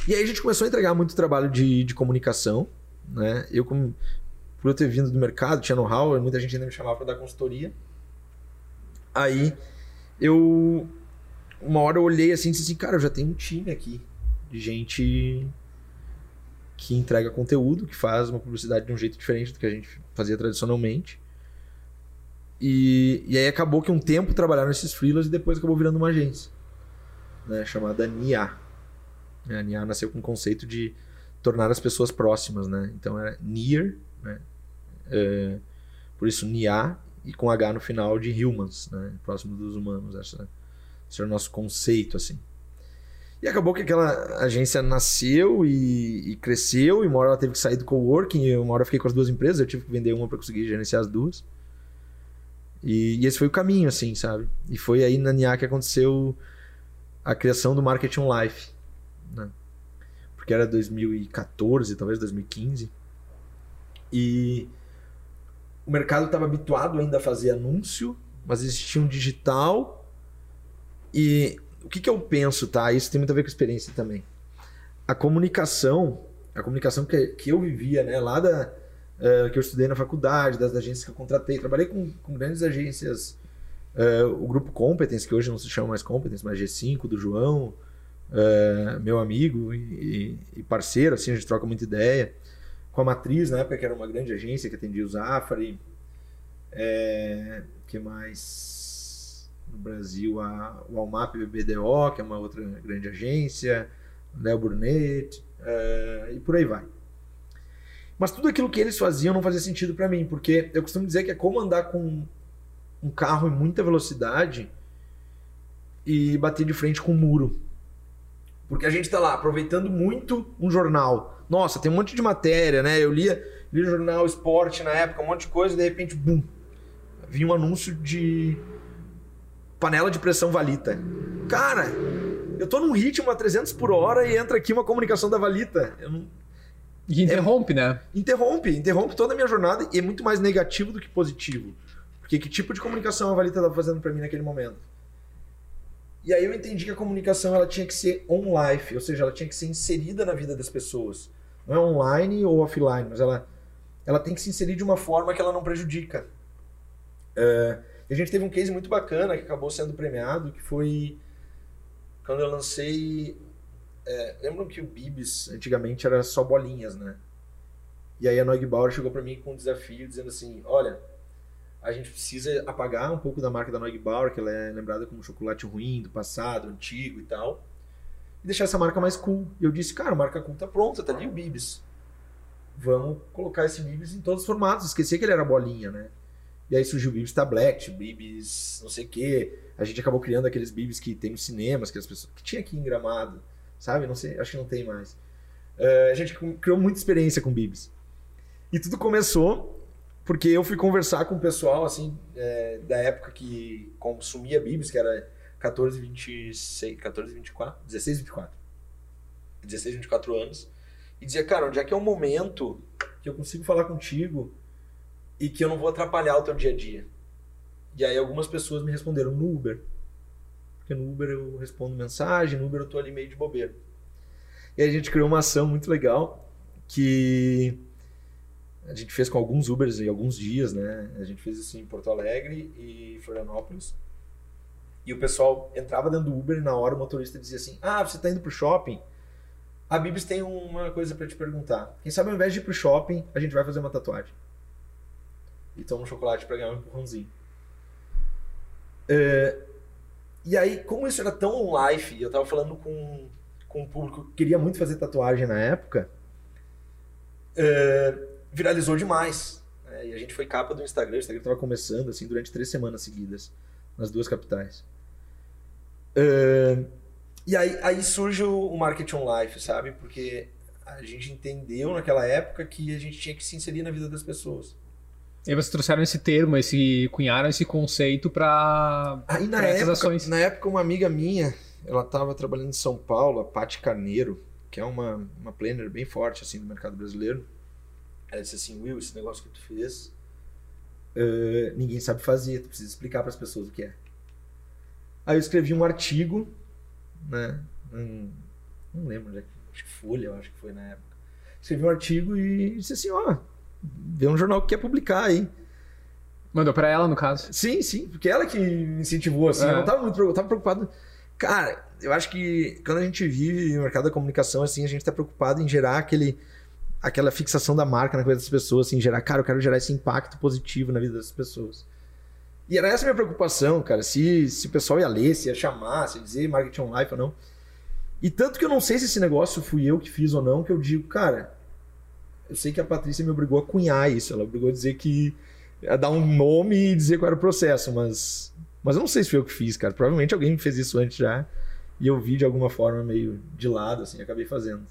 E aí a gente começou a entregar muito trabalho de, de comunicação, né? Eu, como, por eu ter vindo do mercado, tinha know-how, muita gente ainda me chamava para dar consultoria. Aí eu, uma hora eu olhei assim e disse assim, cara, eu já tenho um time aqui de gente que entrega conteúdo, que faz uma publicidade de um jeito diferente do que a gente fazia tradicionalmente. E, e aí acabou que um tempo trabalharam esses freelas e depois acabou virando uma agência, né, chamada NIA. A NIA nasceu com o conceito de tornar as pessoas próximas, né? Então era near, né? É, por isso NIA e com H no final de humans, né? Próximo dos humanos. Essa, esse era o nosso conceito, assim. E acabou que aquela agência nasceu e, e cresceu, e uma hora ela teve que sair do coworking, e uma hora eu fiquei com as duas empresas, eu tive que vender uma para conseguir gerenciar as duas. E, e esse foi o caminho, assim, sabe? E foi aí na NIA que aconteceu a criação do Marketing Life, né? Porque era 2014, talvez 2015. E o mercado estava habituado ainda a fazer anúncio, mas existia um digital. E o que, que eu penso, tá? Isso tem muito a ver com experiência também. A comunicação, a comunicação que, que eu vivia, né, lá da eh, que eu estudei na faculdade, das agências que eu contratei, trabalhei com, com grandes agências, eh, o grupo Competence, que hoje não se chama mais Competence, mas G5 do João, eh, meu amigo e, e parceiro, assim, a gente troca muita ideia. Com a Matriz, na época, que era uma grande agência que atendia o Zafari. É, que mais? No Brasil, a, o Almap BBDO, que é uma outra grande agência. Léo Burnett, é, e por aí vai. Mas tudo aquilo que eles faziam não fazia sentido para mim, porque eu costumo dizer que é como andar com um carro em muita velocidade e bater de frente com um muro. Porque a gente tá lá aproveitando muito um jornal. Nossa, tem um monte de matéria, né? Eu lia, lia jornal esporte na época, um monte de coisa, e de repente, bum, vinha um anúncio de panela de pressão Valita. Cara, Eu tô num ritmo a 300 por hora e entra aqui uma comunicação da Valita. Não... E interrompe, né? Interrompe, interrompe toda a minha jornada e é muito mais negativo do que positivo. Porque que tipo de comunicação a Valita estava fazendo para mim naquele momento? E aí eu entendi que a comunicação ela tinha que ser on-life, ou seja, ela tinha que ser inserida na vida das pessoas. Não é online ou offline, mas ela, ela tem que se inserir de uma forma que ela não prejudica. É, e a gente teve um case muito bacana que acabou sendo premiado, que foi quando eu lancei. É, lembram que o Bibis antigamente era só bolinhas, né? E aí a Neugbauer chegou para mim com um desafio dizendo assim: olha, a gente precisa apagar um pouco da marca da Neugbauer, que ela é lembrada como chocolate ruim do passado, antigo e tal, e deixar essa marca mais cool. E eu disse: cara, a marca cool tá pronta, tá ali o Bibis. Vamos colocar esse Bibis em todos os formatos. Esqueci que ele era bolinha, né? E aí surgiu o Bibis Tablet, Bibis não sei o quê. A gente acabou criando aqueles Bibis que tem nos cinemas, que as pessoas. que tinha aqui em Gramado, sabe? Não sei, acho que não tem mais. Uh, a gente criou muita experiência com Bibis. E tudo começou porque eu fui conversar com o pessoal, assim, é, da época que consumia Bibis, que era 14, 26, 14, 24, 16, 24. 16, 24 anos. E dizia, cara, onde é que é o momento que eu consigo falar contigo e que eu não vou atrapalhar o teu dia a dia? E aí algumas pessoas me responderam no Uber. Porque no Uber eu respondo mensagem, no Uber eu tô ali meio de bobeira. E a gente criou uma ação muito legal que a gente fez com alguns Ubers em alguns dias, né? A gente fez isso em Porto Alegre e Florianópolis. E o pessoal entrava dentro do Uber e na hora o motorista dizia assim: Ah, você está indo pro shopping? A Bibis tem uma coisa para te perguntar. Quem sabe ao invés de ir pro shopping, a gente vai fazer uma tatuagem. E toma um chocolate para ganhar um empurrãozinho. É, e aí, como isso era tão life, eu tava falando com, com um público que queria muito fazer tatuagem na época, é, viralizou demais. Né? E a gente foi capa do Instagram, o Instagram tava começando assim durante três semanas seguidas, nas duas capitais. É, e aí, aí surge o marketing on life, sabe? Porque a gente entendeu naquela época que a gente tinha que se inserir na vida das pessoas. E aí vocês trouxeram esse termo, esse cunharam esse conceito para essas ações. na época uma amiga minha, ela estava trabalhando em São Paulo, a Paty Carneiro, que é uma uma planner bem forte assim no mercado brasileiro. Ela disse assim, Will, esse negócio que tu fez, eh, ninguém sabe fazer, tu precisa explicar para as pessoas o que é. Aí eu escrevi um artigo, né? um- não lembro é acho que Folha, eu acho que foi na época. Escrevi um artigo e disse assim, ó, vê um jornal que quer publicar aí. Mandou para ela, no caso. Sim, sim, porque ela que me incentivou, assim. É. Eu não tava muito preocupado, eu tava preocupado. Cara, eu acho que quando a gente vive no mercado da comunicação, assim, a gente tá preocupado em gerar aquele, aquela fixação da marca na coisa das pessoas, assim, gerar, cara, eu quero gerar esse impacto positivo na vida das pessoas. E era essa a minha preocupação, cara, se, se o pessoal ia ler, se ia chamar, se ia dizer marketing on life ou não. E tanto que eu não sei se esse negócio fui eu que fiz ou não, que eu digo, cara, eu sei que a Patrícia me obrigou a cunhar isso, ela obrigou a dizer que a dar um nome e dizer qual era o processo, mas mas eu não sei se foi eu que fiz, cara. Provavelmente alguém fez isso antes já e eu vi de alguma forma meio de lado assim, acabei fazendo.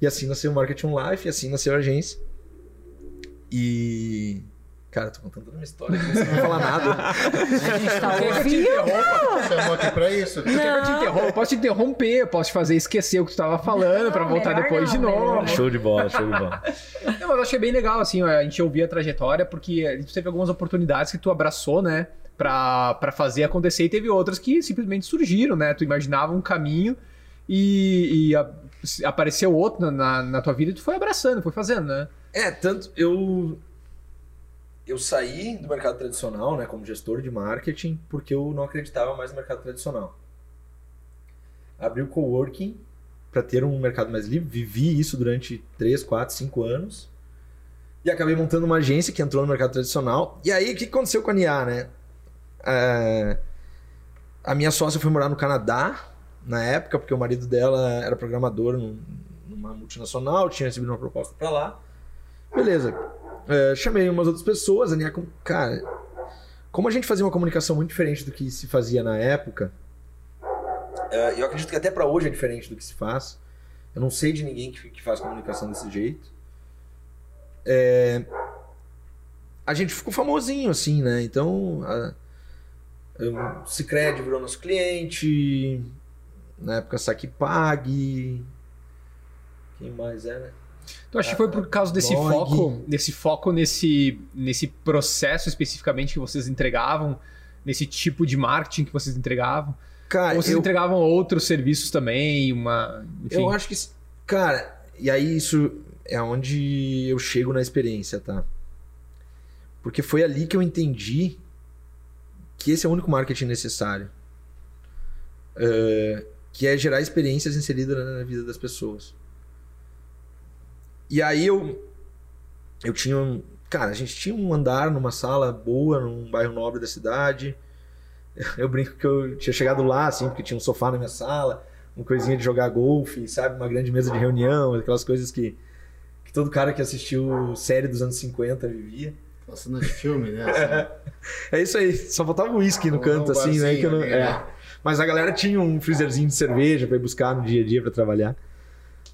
E assim nasceu o Marketing Life, e assim nasceu a agência. E cara, eu tô contando toda uma história, aqui, não sei falar nada. A gente tá ouvindo. Chamou aqui pra isso. Que eu te posso te interromper, eu posso te fazer esquecer o que tu tava falando para Não, voltar melhor depois de não, novo. melhor show de bola, show de bola. Não, mas eu achei bem legal, assim, a gente ouvir a trajetória, porque a gente teve algumas oportunidades que tu abraçou, né, pra, pra fazer acontecer, e teve outras que simplesmente surgiram, né? Tu imaginava um caminho e, e a- apareceu outro na, na tua vida e tu foi abraçando, foi fazendo, né? É, tanto eu eu saí do mercado tradicional, né, como gestor de marketing, porque eu não acreditava mais no mercado tradicional. Abri o coworking para ter um mercado mais livre, vivi isso durante 3, 4, 5 anos. E acabei montando uma agência que entrou no mercado tradicional. E aí, o que aconteceu com a NIA, né? É, a minha sócia foi morar no Canadá, na época, porque o marido dela era programador num- numa multinacional, tinha recebido uma proposta para lá. Beleza. É, chamei umas outras pessoas, a com- cara, como a gente fazia uma comunicação muito diferente do que se fazia na época, é, eu acredito que até para hoje é diferente do que se faz. Eu não sei de ninguém que, que faz comunicação desse jeito. É, a gente ficou famosinho, assim, né? Então, a, o Cicred virou nosso cliente, Na época Saque Pague. Quem mais era? Tu acha que foi por causa desse foco, desse foco nesse, nesse processo especificamente que vocês entregavam, nesse tipo de marketing que vocês entregavam? Cara, Ou vocês eu, entregavam outros serviços também, uma, enfim. eu acho que. Cara, e aí isso é onde eu chego na experiência, tá? Porque foi ali que eu entendi que esse é o único marketing necessário. É, que é gerar experiências inseridas na vida das pessoas. E aí eu eu tinha um, cara, a gente tinha um andar numa sala boa, num bairro nobre da cidade. Eu brinco que eu tinha chegado lá assim, porque tinha um sofá na minha sala, uma coisinha de jogar golfe, sabe, uma grande mesa de reunião, aquelas coisas que que todo cara que assistiu série dos anos 50 vivia. Cena de filme, né? Assim. É isso aí, só faltava o uísque no Um canto, assim, né? Que eu não... ali, é. né? Mas a galera tinha um freezerzinho de cerveja pra ir buscar no dia a dia pra trabalhar.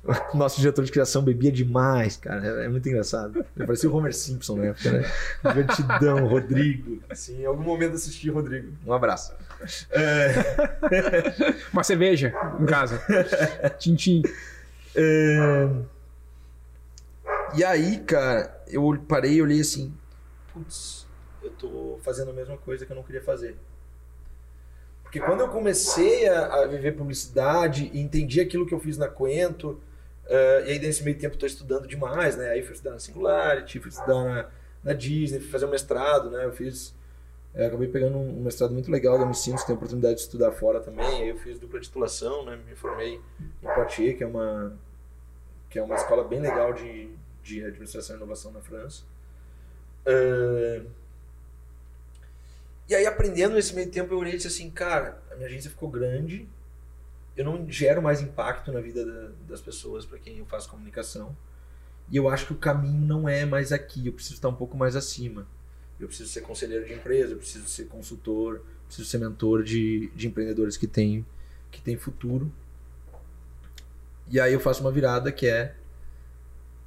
O nosso diretor de criação bebia demais, cara. É muito engraçado. Ele parecia o Homer Simpson na época, né? Divertidão, Rodrigo. Assim, em algum momento assisti Rodrigo. Um abraço. É, Uma cerveja, em casa. Tintim. é, E aí, cara, eu parei e olhei assim: putz, eu tô fazendo a mesma coisa que eu não queria fazer. Porque quando eu comecei a, a viver publicidade e entendi aquilo que eu fiz na Coento, eh, e aí nesse meio tempo estou estudando demais, né? Aí fui estudar na Singularity, fui estudar na, na Disney, fui fazer um mestrado, né? Eu fiz. eh, acabei pegando um, mestrado muito legal da Unicinos, tem a oportunidade de estudar fora também. Aí eu fiz dupla titulação, né? Me formei em Poitiers, que é uma, que é uma escola bem legal de, de administração e inovação na França. Eh, e aí, aprendendo nesse meio tempo, eu olhei e disse assim, cara, a minha agência ficou grande, eu não gero mais impacto na vida da- das pessoas para quem eu faço comunicação. E eu acho que o caminho não é mais aqui, eu preciso estar um pouco mais acima. Eu preciso ser conselheiro de empresa, eu preciso ser consultor, eu preciso ser mentor de, de empreendedores que têm que têm futuro. E aí eu faço uma virada que é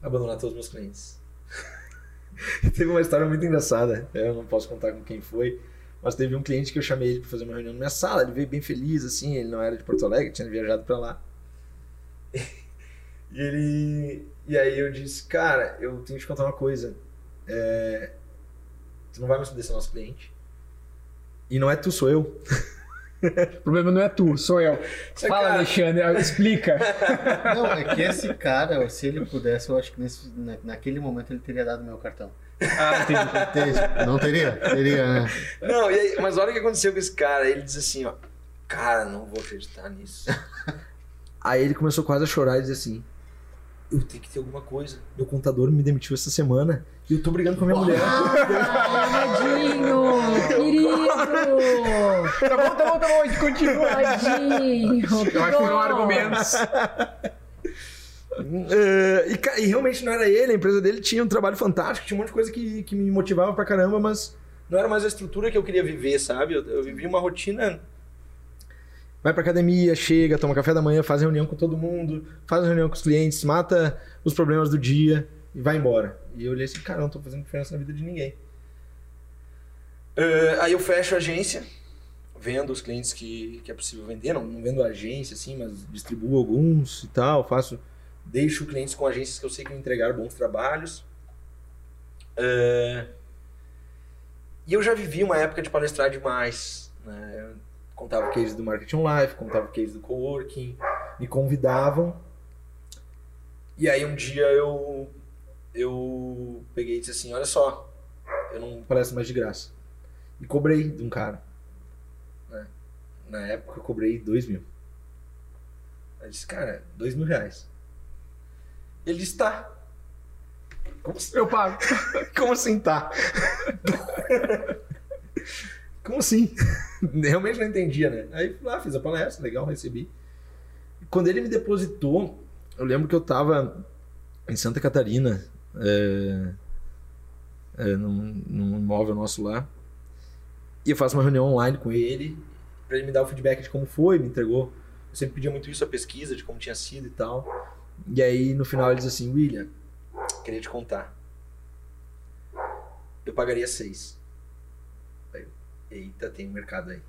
abandonar todos os meus clientes. Teve uma história muito engraçada, eu não posso contar com quem foi, mas teve um cliente que eu chamei ele para fazer uma reunião na minha sala, ele veio bem feliz, assim, ele não era de Porto Alegre, tinha viajado para lá. E ele. E aí eu disse, cara, eu tenho que te contar uma coisa. É, Tu não vai mais poder ser nosso cliente. E não é tu, sou eu. O problema não é tu, sou eu. Fala, cara- Alexandre, explica. Não, é que esse cara, se ele pudesse, eu acho que nesse, na- naquele momento ele teria dado meu cartão. Ah, entendi. Não teria? Teria, né? Não, e aí, mas olha o que aconteceu com esse cara. Ele diz assim, ó. Cara, não vou acreditar nisso. aí ele começou quase a chorar e dizer assim. Eu tenho que ter alguma coisa. Meu contador me demitiu essa semana e eu tô brigando com a minha mulher. Tadinho! Querido! Tá bom, tá bom, tá bom, a gente continua. Tadinho! Eu acho que foram argumentos. É, e, e realmente não era ele, a empresa dele tinha um trabalho fantástico, tinha um monte de coisa que, que me motivava pra caramba, mas não era mais a estrutura que eu queria viver, sabe? Eu, eu vivia uma rotina. Vai pra academia, chega, toma café da manhã, faz reunião com todo mundo, faz reunião com os clientes, mata os problemas do dia e vai embora. E eu olhei assim, cara, não tô fazendo diferença na vida de ninguém. É, aí eu fecho a agência, vendo os clientes que, que é possível vender, não, não vendo a agência assim, mas distribuo alguns e tal, faço deixo clientes com agências que eu sei que me entregaram bons trabalhos. É, E eu já vivi uma época de palestrar demais. Né? Eu contava case do Marketing Live, contava case do Coworking, me convidavam. E aí um dia eu, eu peguei e disse assim, olha só, eu não palestro mais de graça. E cobrei de um cara. né? Na época eu cobrei dois mil. Eu disse, cara, dois mil reais. Ele disse, tá. Como, assim- Eu pago. como assim tá? Como assim? Realmente não entendia, né? Aí fui lá, fiz a palestra, legal, recebi. Quando ele me depositou, eu lembro que eu tava em Santa Catarina, é, é, num, num imóvel nosso lá, e eu faço uma reunião online com ele, pra ele me dar o feedback de como foi, me entregou. Eu sempre pedia muito isso, a pesquisa de como tinha sido e tal. E aí no final ele diz assim, William, queria te contar. Eu pagaria seis. Aí Eita, tem um mercado aí.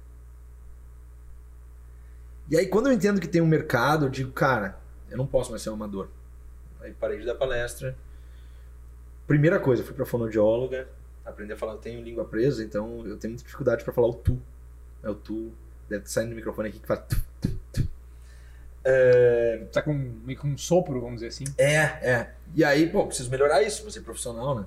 E aí, quando eu entendo que tem um mercado, eu digo, cara, eu não posso mais ser um amador. Aí parei de dar palestra. Primeira coisa, fui pra fonoaudióloga, aprendi a falar, eu tenho língua presa, então eu tenho muita dificuldade para falar o tu. É o tu, deve sair no microfone aqui que faz tu, tu, tu. É, Tá com meio com um sopro, vamos dizer assim. é, é. E aí, pô, preciso melhorar isso, vou ser profissional, né?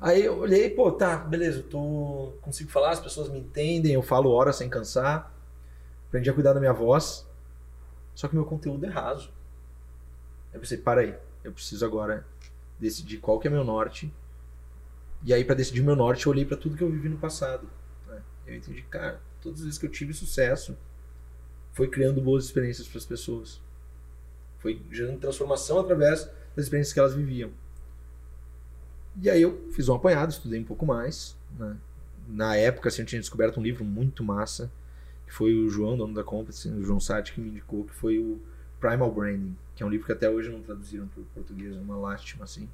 Aí eu olhei, pô, tá, beleza, eu tô. consigo falar, as pessoas me entendem, eu falo horas sem cansar. Aprendi a cuidar da minha voz. Só que meu conteúdo é raso. Aí eu pensei, para aí, eu preciso agora decidir qual que é meu norte. E aí, pra decidir meu norte, eu olhei pra tudo que eu vivi no passado. né? Eu entendi, cara, todas as vezes que eu tive sucesso, foi criando boas experiências para as pessoas. Foi gerando transformação através das experiências que elas viviam. E aí eu fiz um apanhado, estudei um pouco mais. né? Na época, assim, eu tinha descoberto um livro muito massa, que foi o João, dono da Compass, o João Sati, que me indicou, que foi o Primal Branding, que é um livro que até hoje não traduziram para o português, é uma lástima, assim.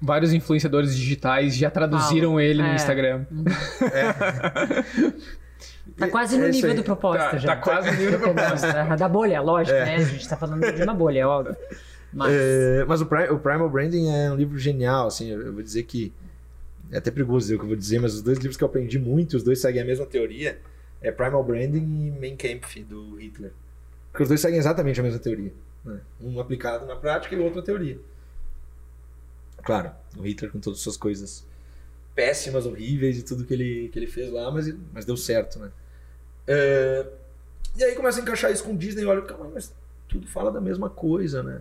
Vários influenciadores digitais já traduziram Falam, ele no é. Tá quase no É nível aí. do propósito Tá- já. tá quase no nível do propósito. É, Da bolha, lógico, né? A gente tá falando de uma bolha, é óbvio. Mas. É, mas o, o Primal Branding é um livro genial, assim, eu, eu vou dizer que é até perigoso dizer o que eu vou dizer, mas os dois livros que eu aprendi muito, os dois seguem a mesma teoria, é Primal Branding e Mein Kampf do Hitler. Porque os dois seguem exatamente a mesma teoria, né? um aplicado na prática e o outro na teoria. Claro, o Hitler com todas as suas coisas péssimas, horríveis e tudo que ele, que ele fez lá, mas, mas deu certo, né? É, e aí começa a encaixar isso com Disney, olha, calma, mas tudo fala da mesma coisa, né?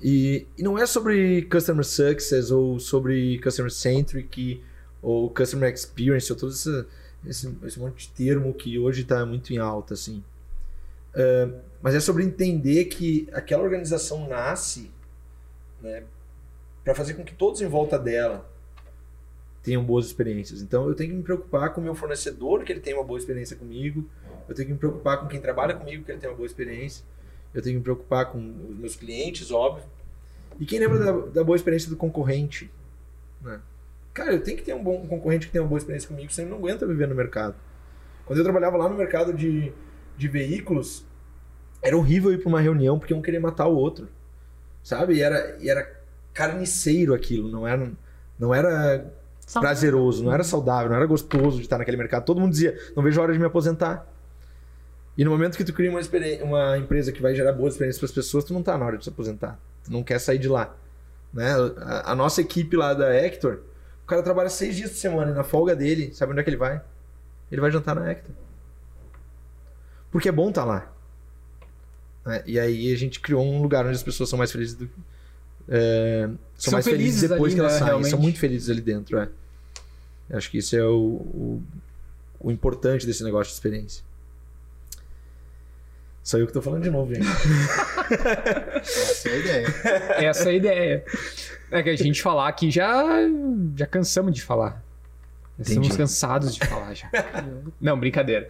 E, e não é sobre customer success ou sobre customer centric ou customer experience ou todo esse, esse, esse monte de termo que hoje está muito em alta, assim. Ah, mas é sobre entender que aquela organização nasce né, para fazer com que todos em volta dela tenham boas experiências. Então eu tenho que me preocupar com o meu fornecedor, que ele tenha uma boa experiência comigo. Eu tenho que me preocupar com quem trabalha comigo, que ele tenha uma boa experiência. Eu tenho que me preocupar com os meus clientes, óbvio. E quem lembra da, da boa experiência do concorrente? Né? Cara, eu tenho que ter um bom um concorrente que tenha uma boa experiência comigo, senão não aguenta viver no mercado. Quando eu trabalhava lá no mercado de, de veículos, era horrível ir para uma reunião porque um queria matar o outro. Sabe? E era, e era carniceiro aquilo, não era, não era Só- prazeroso, não era saudável, não era gostoso de estar naquele mercado. Todo mundo dizia, não vejo a hora de me aposentar. E no momento que tu cria uma, uma empresa que vai gerar boas experiências para as pessoas, tu não tá na hora de se aposentar. Tu não quer sair de lá. Né? A, a nossa equipe lá da Hector, o cara trabalha seis dias por semana e na folga dele, sabe onde é que ele vai? Ele vai jantar na Hector. Porque é bom estar lá. né? E aí a gente criou um lugar onde as pessoas são mais felizes do é, são, São mais felizes, felizes depois ali, que elas né, saem. realmente. São muito felizes ali dentro, é. Acho que isso é o, o, o importante desse negócio de experiência. Só eu que tô falando de novo, gente. Essa é a ideia. Essa é a ideia. É que a gente falar aqui já, já cansamos de falar. Estamos cansados de falar já. Não, brincadeira.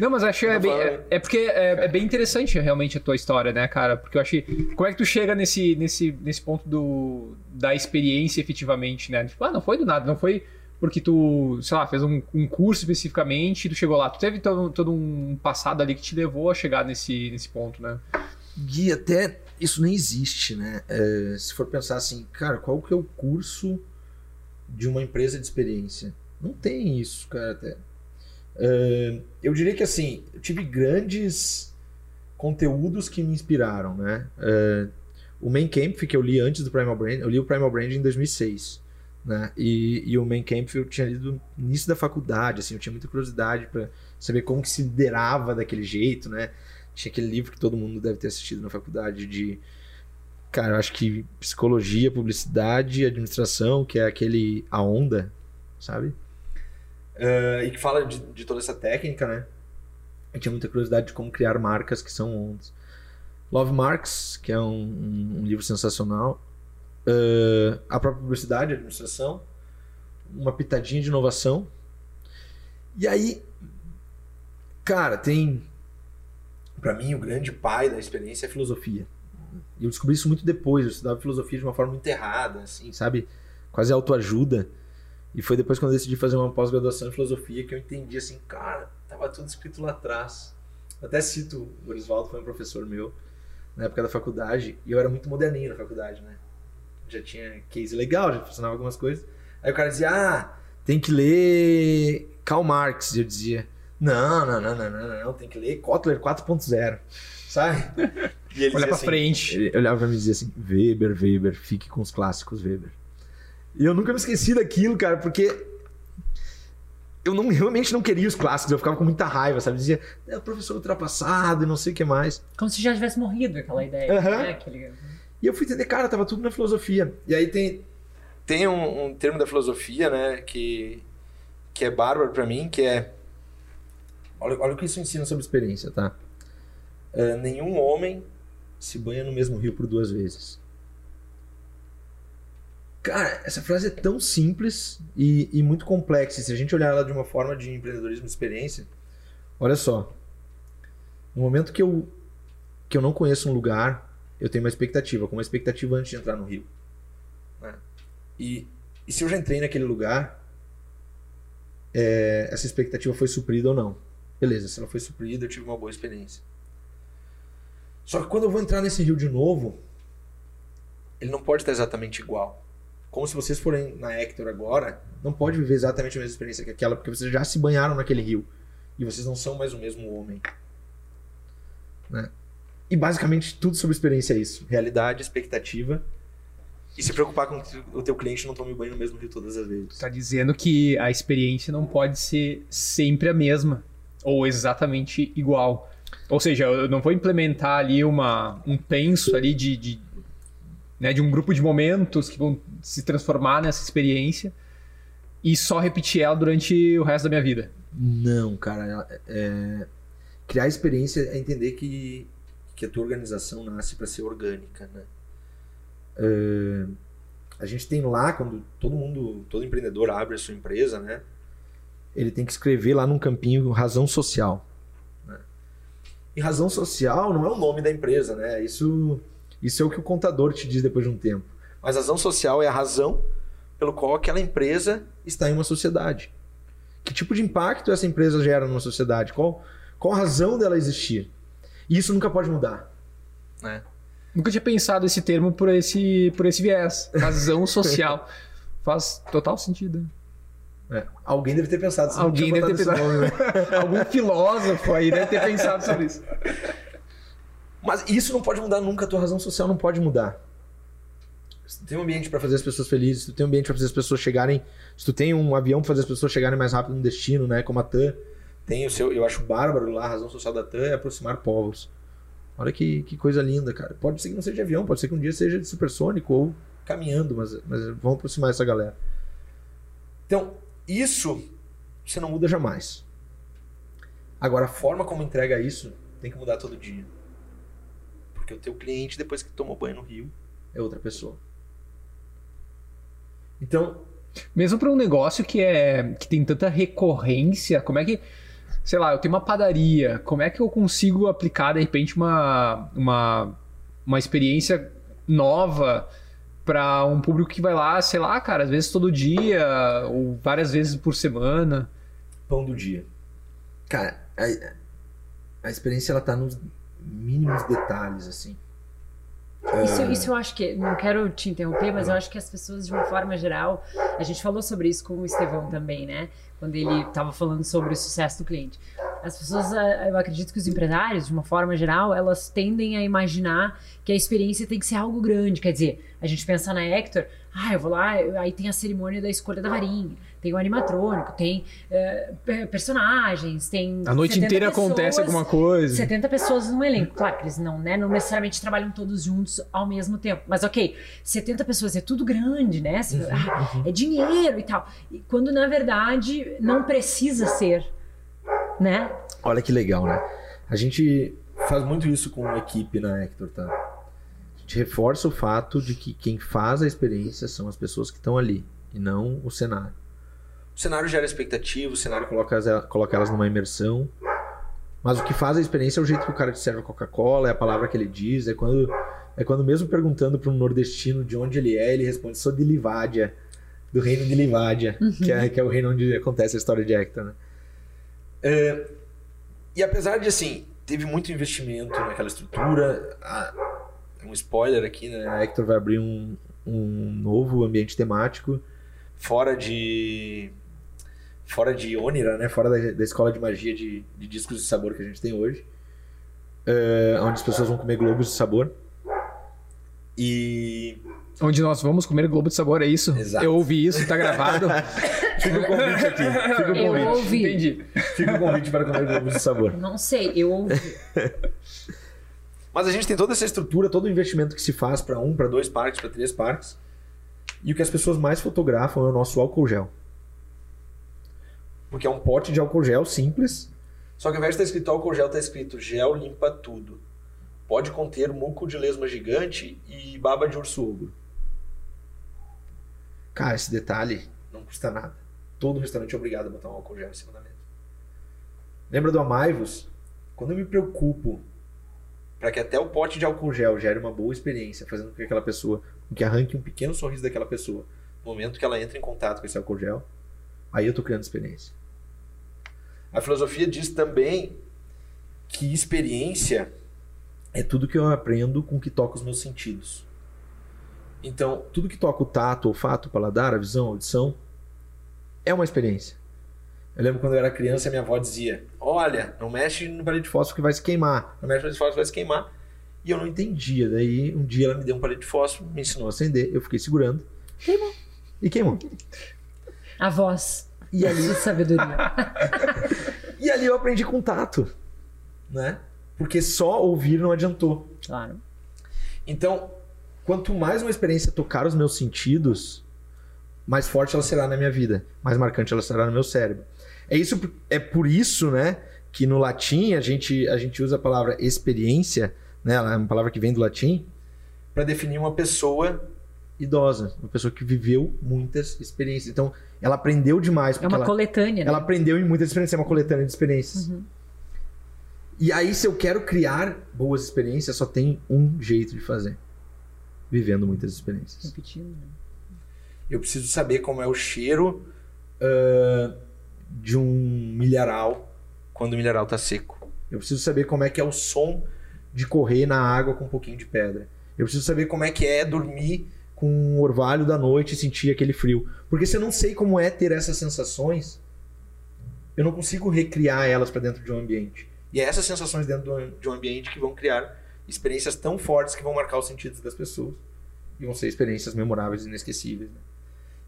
Não, mas acho que é, bem, é, é porque é, é bem interessante realmente a tua história, né, cara? Porque eu achei. Como é que tu chega nesse, nesse, nesse ponto do, da experiência efetivamente, né? Tipo, ah, não foi do nada, não foi porque tu, sei lá, fez um, um curso especificamente e tu chegou lá. Tu teve todo, todo um passado ali que te levou a chegar nesse, nesse ponto, né? Gui, até isso nem existe, né? É, se for pensar assim, cara, qual que é o curso de uma empresa de experiência? Não tem isso, cara. É, eu diria que assim, eu tive grandes conteúdos que me inspiraram, né? É, o Main Camp, que eu li antes do Primal Brand, eu li o Primal Brand em 2006, né? E, e o Main Camp eu tinha lido no início da faculdade, assim, eu tinha muita curiosidade para saber como que se liderava daquele jeito, né? Tinha aquele livro que todo mundo deve ter assistido na faculdade de. Cara, eu acho que psicologia, publicidade administração, que é aquele A Onda, sabe? Eh, e que fala de, de toda essa técnica, né? Eu tinha muita curiosidade de como criar marcas que são ondas. Love Marks, que é um, um- um livro sensacional. Eh, a própria publicidade, administração. Uma pitadinha de inovação. E aí, cara, tem Pra mim, o grande pai da experiência é a filosofia. E eu descobri isso muito depois. Eu estudava filosofia de uma forma muito errada, assim, sabe? Quase autoajuda. E foi depois quando eu decidi fazer uma pós-graduação em filosofia que eu entendi assim, cara, tava tudo escrito lá atrás. Até cito, o Orisvaldo foi um professor meu na época da faculdade, e eu era muito moderninho na faculdade, né? Já tinha case legal, já funcionava algumas coisas. Aí o cara dizia, ah, tem que ler Karl Marx. Eu dizia, não, não, não, não, não, não, não, tem que ler Kotler 4.0, sabe? E ele Olha pra assim- frente. Ele olhava pra mim e dizia assim, Weber, Weber, fique com os clássicos, Weber. E eu nunca me esqueci daquilo, cara, porque eu não, realmente não queria os clássicos, eu ficava com muita raiva, sabe? Dizia, é o professor ultrapassado e não sei o que mais. Como se já tivesse morrido aquela ideia. Aham. né? Aquele... E eu fui entender, cara, tava tudo na filosofia. E aí tem, tem um, um termo da filosofia, né, que, que é bárbaro pra mim, que é. Olha, olha o que isso ensina sobre experiência, tá? É, nenhum homem se banha no mesmo rio por duas vezes. Cara, essa frase é tão simples e, e muito complexa. Se a gente olhar ela de uma forma de empreendedorismo e experiência, olha só. No momento que eu, que eu não conheço um lugar, eu tenho uma expectativa, com uma expectativa antes de entrar no rio. né? E, e se eu já entrei naquele lugar, é, essa expectativa foi suprida ou não? Beleza, se ela foi suprida, eu tive uma boa experiência. Só que quando eu vou entrar nesse rio de novo, ele não pode estar exatamente igual. Como se vocês forem na Hector agora, não pode viver exatamente a mesma experiência que aquela, porque vocês já se banharam naquele rio. E vocês não são mais o mesmo homem. Né? E basicamente tudo sobre experiência é isso: realidade, expectativa. E se preocupar com que o teu cliente não tome banho no mesmo rio todas as vezes. Tá dizendo que a experiência não pode ser sempre a mesma ou exatamente igual. Ou seja, eu não vou implementar ali uma, um penso ali de, de, né, de um grupo de momentos que vão se transformar nessa experiência e só repetir ela durante o resto da minha vida. Não, cara. é- Criar experiência é entender que, que a tua organização nasce para ser orgânica, né? É, A gente tem lá, quando todo mundo, todo empreendedor abre a sua empresa, né? Ele tem que escrever lá num campinho razão social. né? E razão social não é o nome da empresa, né? Isso, isso é o que o contador te diz depois de um tempo. Mas razão social é a razão pelo qual aquela empresa está em uma sociedade. Que tipo de impacto essa empresa gera numa sociedade? Qual, qual a razão dela existir? E isso nunca pode mudar. Né? Nunca tinha pensado esse termo por esse, por esse viés. Razão social. Faz total sentido. É. Alguém deve ter pensado. Alguém deve ter pensado. nome, né? Algum filósofo aí deve ter pensado sobre isso. Mas isso não pode mudar nunca. A tua razão social não pode mudar. Se tu tem um ambiente para fazer as pessoas felizes, se tu tem um ambiente para fazer as pessoas chegarem, se tu tem um avião para fazer as pessoas chegarem mais rápido no destino, né, como a TAM, tem o seu, eu acho bárbaro lá, a razão social da TAM é aproximar povos. Olha que, que coisa linda, cara. Pode ser que não seja de avião, pode ser que um dia seja de supersônico ou caminhando, mas, mas vamos aproximar essa galera. Então, isso você não muda jamais. Agora, a forma como entrega isso tem que mudar todo dia. Porque o teu cliente, depois que tomou banho no rio, é outra pessoa. Então, Mesmo para um negócio que é que tem tanta recorrência, como é que, sei lá, eu tenho uma padaria, como é que eu consigo aplicar de repente uma uma, uma experiência nova para um público que vai lá, sei lá, cara, às vezes todo dia ou várias vezes por semana. pão do dia. Cara, a, a experiência ela tá nos mínimos detalhes, assim. Isso, isso eu acho que, não quero te interromper, mas eu acho que as pessoas, de uma forma geral, a gente falou sobre isso com o Estevão também, né? Quando ele estava falando sobre o sucesso do cliente. As pessoas, ah, eu acredito que os empresários, de uma forma geral, elas tendem a imaginar que a experiência tem que ser algo grande. Quer dizer, a gente pensa na Hector, ah, eu vou lá, aí tem a cerimônia da escolha da varinha, tem o animatrônico, tem eh, pe- personagens, tem. A noite 70 inteira acontece pessoas- alguma coisa. 70 pessoas no elenco. Claro que eles não, né, não necessariamente trabalham todos juntos ao mesmo tempo. Mas ok, 70 pessoas é tudo grande, né? Você- ah, é dinheiro e tal. E quando na verdade não precisa ser, né? Olha que legal, né? A gente faz muito isso com a equipe na Hector, tá? A gente reforça o fato de que quem faz a experiência são as pessoas que estão ali e não o cenário. O cenário gera expectativa, o cenário coloca, coloca elas numa imersão. Mas o que faz a experiência é o jeito que o cara te serve a Coca-Cola, é a palavra que ele diz, é quando, é quando mesmo perguntando para um nordestino de onde ele é, ele responde: sou de Livádia, do reino de Livádia, que, é, que é o reino onde acontece a história de Hector, né? É, e apesar de, assim, teve muito investimento naquela estrutura. Ah, um spoiler aqui, né? A Hector vai abrir um, um novo ambiente temático fora de fora de Onira, né? Fora da, da escola de magia de, de, discos de sabor que a gente tem hoje, uh, onde as pessoas vão comer globos de sabor e onde nós vamos comer globo de sabor é isso? Exato. Eu ouvi isso, tá gravado. Fica o convite aqui. Fica o convite. Eu ouvi. Entendi. Fica o convite para comer globos de sabor. Não sei, eu ouvi. Mas a gente tem toda essa estrutura, todo o investimento que se faz para um, para dois parques, para três parques. E o que as pessoas mais fotografam é o nosso álcool gel. Porque é um pote de álcool gel simples, só que ao invés de estar escrito álcool gel, está escrito gel limpa tudo. Pode conter muco de lesma gigante e baba de urso ogro. Cara, esse detalhe não custa nada. Todo restaurante é obrigado a botar um álcool gel em cima da mesa. Lembra do Amaivos? Quando eu me preocupo para que até o pote de álcool gel gere uma boa experiência, fazendo com que aquela pessoa, com que arranque um pequeno sorriso daquela pessoa, no momento que ela entra em contato com esse álcool gel, aí eu estou criando experiência. A filosofia diz também que experiência é tudo que eu aprendo com que toca os meus sentidos. Então, tudo que toca o tato, o olfato, o paladar, a visão, a audição, é uma experiência. Eu lembro quando eu era criança, minha avó dizia: Olha, não mexe no palito de fósforo que vai se queimar. Não mexe no palito de fósforo que vai se queimar. E eu não entendia. Daí, um dia ela me deu um palito de fósforo, me ensinou a acender. Eu fiquei segurando. Queimou. E queimou. A voz. E ali, sabedoria. e ali eu aprendi contato. Né? Porque só ouvir não adiantou. Claro. Então, quanto mais uma experiência tocar os meus sentidos, mais forte ela será na minha vida, mais marcante ela será no meu cérebro. É isso é por isso, né, que no latim a gente a gente usa a palavra experiência, né, é uma palavra que vem do latim, para definir uma pessoa idosa, uma pessoa que viveu muitas experiências. Então, ela aprendeu demais É uma ela, coletânea, né? ela aprendeu em muitas experiências, é uma coletânea de experiências. Uhum. E aí, se eu quero criar boas experiências, só tem um jeito de fazer: vivendo muitas experiências. Repetindo, né? Eu preciso saber como é o cheiro ah, de um milharal quando o milharal está seco. Eu preciso saber como é que é o som de correr na água com um pouquinho de pedra. Eu preciso saber como é que é dormir com um orvalho da noite e sentir aquele frio. Porque se eu não sei como é ter essas sensações, eu não consigo recriar elas para dentro de um ambiente. E é essas sensações dentro de de um ambiente que vão criar experiências tão fortes que vão marcar os sentidos das pessoas. E vão ser experiências memoráveis e inesquecíveis. né?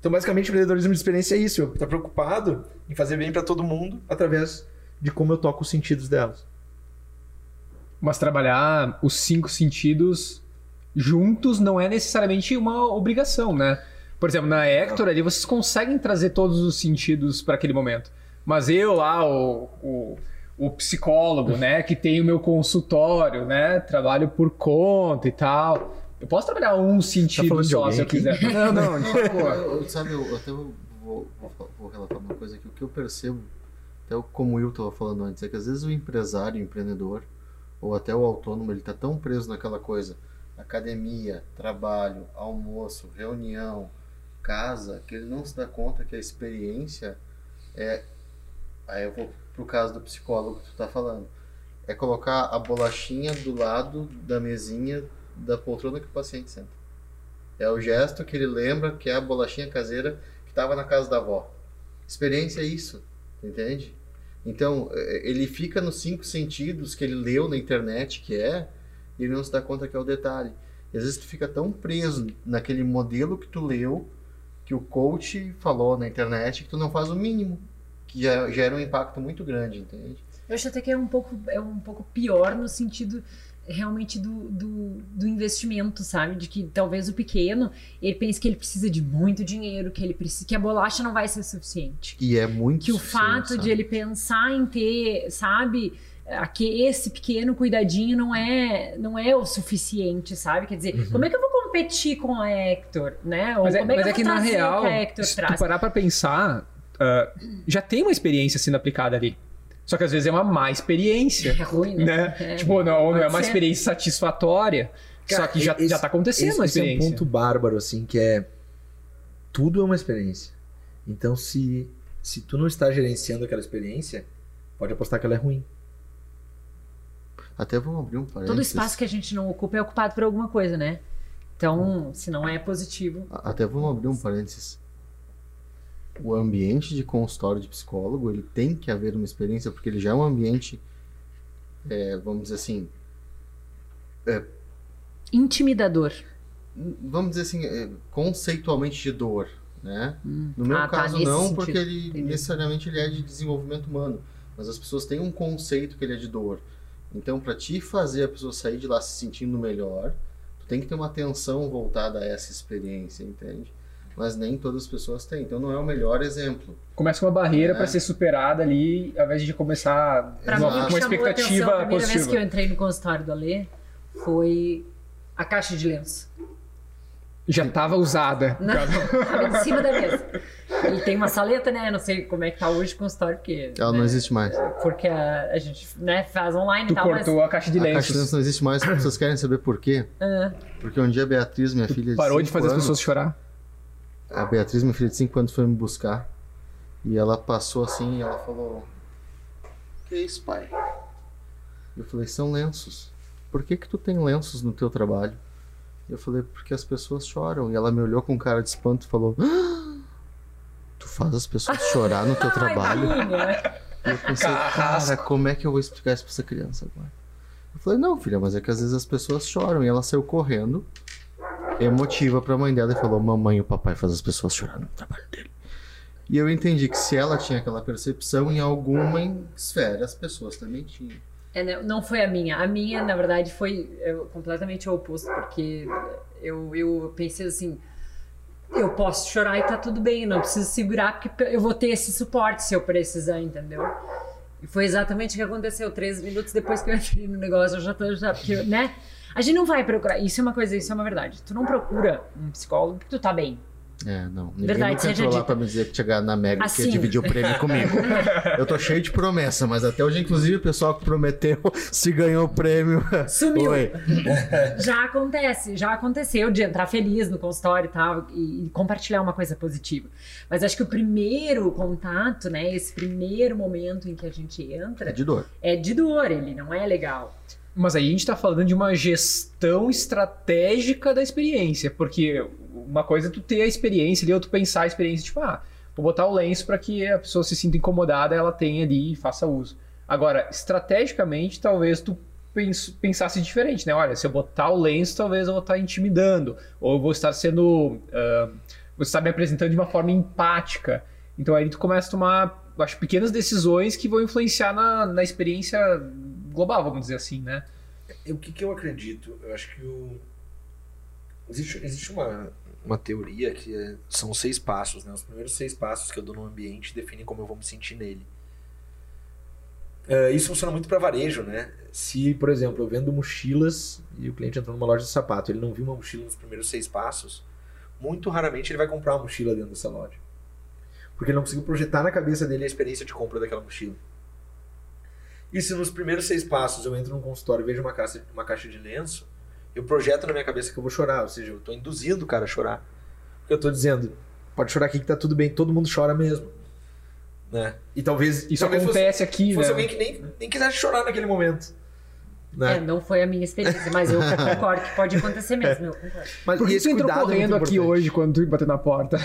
Então, basicamente, o empreendedorismo de experiência é isso. Eu estou preocupado em fazer bem para todo mundo através de como eu toco os sentidos delas. Mas trabalhar os cinco sentidos juntos não é necessariamente uma obrigação, né? Por exemplo, na Hector ali vocês conseguem trazer todos os sentidos para aquele momento. Mas eu lá, o, o, o psicólogo, né, que tem o meu consultório, né, trabalho por conta e tal. Eu posso trabalhar um sentido falando de só alguém se eu aqui? quiser. Não, não, de favor. Eu- eu- sabe, eu até vou, vou, vou- relatar uma coisa aqui. O que eu percebo, até como o Will estava falando antes, é que às vezes o empresário, o empreendedor, ou até o autônomo, ele está tão preso naquela coisa, academia, trabalho, almoço, reunião, casa, que ele não se dá conta que a experiência é. Aí eu vou pro caso do psicólogo que tu tá falando. É colocar a bolachinha do lado da mesinha da poltrona que o paciente senta. É o gesto que ele lembra que é a bolachinha caseira que estava na casa da avó. Experiência é isso, entende? Então, eh, ele fica nos cinco sentidos que ele leu na internet que é, e ele não se dá conta que é o detalhe. E às vezes tu fica tão preso naquele modelo que tu leu, que o coach falou na internet, que tu não faz o mínimo, que já gera um impacto muito grande, entende? Eu acho até que é um pouco, é um pouco pior no sentido realmente do, do, do investimento, sabe? De que talvez o pequeno, ele pense que ele precisa de muito dinheiro, que ele precisa, que a bolacha não vai ser suficiente. E é muito Que o fato sabe? de ele pensar em ter, sabe, que esse pequeno cuidadinho não é, não é o suficiente, sabe? Quer dizer, como é que eu vou competir com a Hector, né? Ou Mas é, como é mas que é eu que vou na real, o que a Hector se tu traz? parar pra pensar, ah, já tem uma experiência sendo aplicada ali. Só que às vezes é uma má experiência. É ruim, né? né? É. Tipo, não, não é uma ser. experiência satisfatória. Cara, só que já, esse- já tá acontecendo esse, uma esse é um experiência. ponto bárbaro, assim, que é. Tudo é uma experiência. Então, se, se tu não está gerenciando aquela experiência, pode apostar que ela é ruim. Até vamos abrir um parênteses. Todo espaço que a gente não ocupa é ocupado por alguma coisa, né? Então, se não é positivo. Até vamos abrir um parênteses. O ambiente de consultório de psicólogo, ele tem que haver uma experiência, porque ele já é um ambiente, é, vamos dizer assim, Intimidador. vamos dizer assim, é, conceitualmente de dor, né? No meu Ah, tá, caso nesse não, sentido. porque ele Entendi. necessariamente ele é de desenvolvimento humano, mas as pessoas têm um conceito que ele é de dor. Então, para te fazer a pessoa sair de lá se sentindo melhor, tu tem que ter uma atenção voltada a essa experiência, entende? Mas nem todas as pessoas têm. Então, não é o melhor exemplo. Começa com uma barreira É. pra ser superada ali, ao invés de começar Pra uma, mim, uma chamou a atenção a expectativa primeira vez positiva. que eu entrei no consultório do Alê foi a caixa de lenço. Já tava usada. Tava em cima da mesa. Ele tem uma saleta, né? Não sei como é que tá hoje o consultório, porque. Ela né, não existe mais. Porque a, a gente né, faz online Tu e tal, mas. cortou a caixa de A caixa de lenço lenços. não existe mais. As pessoas querem saber por quê? Ah, Porque um dia a Beatriz, minha filha de Parou de fazer as anos, pessoas chorar. A Beatriz, minha filha de 5 anos, foi me buscar. E ela passou assim e ela falou: Que isso, pai? Eu falei: São lenços. Por que que tu tem lenços no teu trabalho? Eu falei: Porque as pessoas choram. E ela me olhou com cara de espanto e falou: "Ah, Tu faz as pessoas chorar no teu trabalho? E eu pensei: Cara, como é que eu vou explicar isso pra essa criança agora? Eu falei: Não, filha, mas é que às vezes as pessoas choram. E ela saiu correndo emotiva pra mãe dela e falou: Mamãe, o papai faz as pessoas chorar no trabalho dele. E eu entendi que se ela tinha aquela percepção, em alguma esfera as pessoas também tinham. É, não- não foi a minha. A minha, na verdade, foi é, completamente o oposto, porque eu, eu pensei assim. Eu posso chorar e tá tudo bem, não preciso segurar, porque eu vou ter esse suporte se eu precisar, entendeu? E foi exatamente o que aconteceu. Três minutos depois que eu entrei no negócio, eu já tô, já, porque, né? A gente não vai procurar. Isso é uma coisa, isso é uma verdade. Tu não procura um psicólogo porque tu tá bem. É, não. Ninguém Verdade, nunca entrou lá dita. pra me dizer que ganhado na Mega e Assim. que ia dividir o prêmio comigo. Eu tô cheio de promessa, mas até hoje, inclusive, o pessoal que prometeu se ganhou o prêmio. Sumiu. Oi. Já acontece, já aconteceu de entrar feliz no consultório e tal e, e compartilhar uma coisa positiva. Mas acho que o primeiro contato, né, esse primeiro momento em que a gente É entra de dor. é de dor, ele não é legal. Mas aí a gente tá falando de uma gestão estratégica da experiência, porque uma coisa é tu ter a experiência ali, ou tu pensar a experiência, tipo, ah, vou botar o lenço para que a pessoa se sinta incomodada, ela tenha ali e faça uso. Agora, estrategicamente, talvez tu pens- pensasse diferente, né? Olha, se eu botar o lenço, talvez eu vou estar intimidando, ou eu vou estar sendo. ah, vou estar me apresentando de uma forma empática. Então aí tu começa a tomar, acho, pequenas decisões que vão influenciar na, na experiência global, vamos dizer assim, né? O que, que eu acredito? Eu acho que o. Existe, existe uma, uma teoria que é- são seis passos, né? Os primeiros seis passos que eu dou no ambiente definem como eu vou me sentir nele. É, isso funciona muito para varejo, né? Se, por exemplo, eu vendo mochilas e o cliente entrou numa loja de sapato, ele não viu uma mochila nos primeiros seis passos, muito raramente ele vai comprar uma mochila dentro dessa loja. Porque ele não conseguiu projetar na cabeça dele a experiência de compra daquela mochila. E se nos primeiros seis passos eu entro num consultório e vejo uma caixa, uma caixa de lenço, eu projeto na minha cabeça que eu vou chorar, ou seja, eu estou induzindo o cara a chorar. Porque eu estou dizendo, pode chorar aqui que tá tudo bem, todo mundo chora mesmo. Né? E talvez Isso talvez acontece aqui, fosse, fosse né? alguém que nem, nem quisesse chorar naquele momento. Né? É, não foi a minha experiência, mas eu concordo que pode acontecer mesmo, eu concordo. Mas Por que tu entrou é correndo aqui hoje quando tu bateu na porta?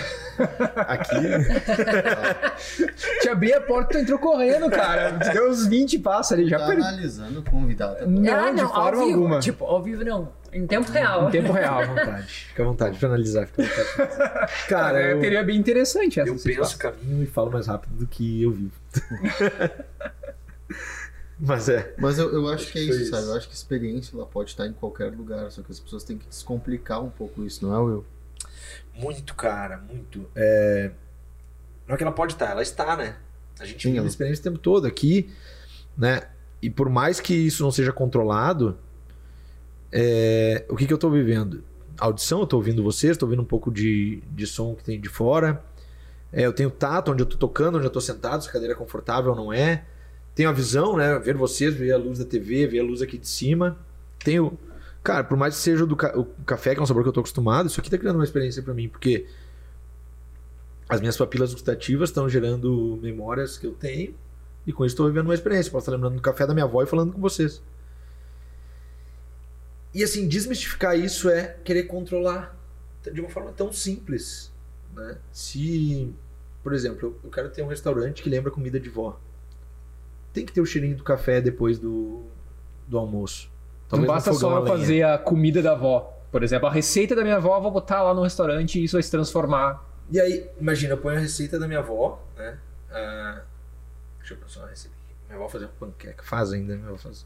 Aqui? Te abri a porta, tu entrou correndo, cara. Deu uns 20 passos ali, já Tá perdi. analisando o convidado. Não, ah, de não, forma ao vivo, alguma. tipo, ao vivo não, em tempo real. Em tempo real. Fica à vontade, fica à vontade pra analisar. Fica à vontade. Cara, eu eu, teria bem interessante essa eu penso o caminho e falo mais rápido do que eu vivo. Mas é. Mas eu, eu acho que é isso, isso. sabe? Eu acho que a experiência ela pode estar em qualquer lugar, só que as pessoas têm que descomplicar um pouco isso, não é, Will? Muito, cara, muito. É... Não é que ela pode estar, ela está, né? A gente Sim, vive ela- experiência o tempo todo aqui, né? E por mais que isso não seja controlado, é, o que, que eu tô vivendo? Audição, eu tô ouvindo vocês, tô ouvindo um pouco de, de som que tem de fora. É, eu tenho tato, onde eu tô tocando, onde eu tô sentado, se a cadeira é confortável ou não é. Tenho a visão, né? Ver vocês, ver a luz da TV, ver a luz aqui de cima. Tenho. Cara, por mais que seja o do ca- o café, que é um sabor que eu tô acostumado, isso aqui tá criando uma experiência pra mim, porque as minhas papilas gustativas estão gerando memórias que eu tenho e com isso estou vivendo uma experiência. Posso estar lembrando do café da minha avó e falando com vocês. E assim, desmistificar isso é querer controlar de uma forma tão simples. Né? Se, por exemplo, eu quero ter um restaurante que lembra comida de vó. Tem que ter o cheirinho do café depois do, do almoço. Talvez não basta só eu fazer a comida da avó. Por exemplo, a receita da minha avó, eu vou botar lá no restaurante e isso vai se transformar. E aí, imagina, eu ponho a receita da minha avó, né? Ah, deixa eu pensar uma receita aqui. Minha avó fazia panqueca. Faz ainda, minha avó faz.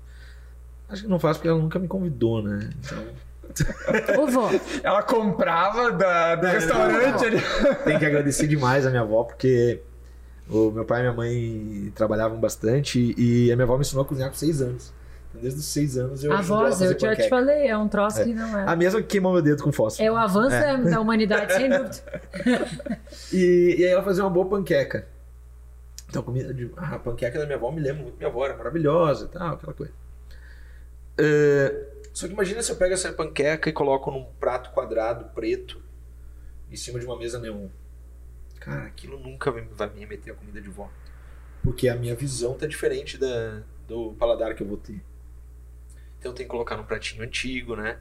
Acho que não faz porque ela nunca me convidou, né? Então. Ô, vó. Ela comprava da, do é, restaurante ali. Tem que agradecer demais a minha avó, porque o meu pai e minha mãe trabalhavam bastante e a minha avó me ensinou a cozinhar com seis anos. Então, desde os seis anos eu A voz, eu já te falei, é um troço é. que não é. A mesma que queimou meu dedo com fósforo. É o avanço é. da humanidade, sem dúvida. e, e aí ela fazia uma boa panqueca. Então, comida de, a panqueca da minha avó me lembra muito minha avó, era maravilhosa e tal, aquela coisa. Uh, só que imagina se eu pego essa panqueca e coloco num prato quadrado preto em cima de uma mesa neon. Cara, aquilo nunca vai me remeter a comida de vó. Porque a minha visão tá diferente da, do paladar que eu vou ter. Então tem que colocar num pratinho antigo, né?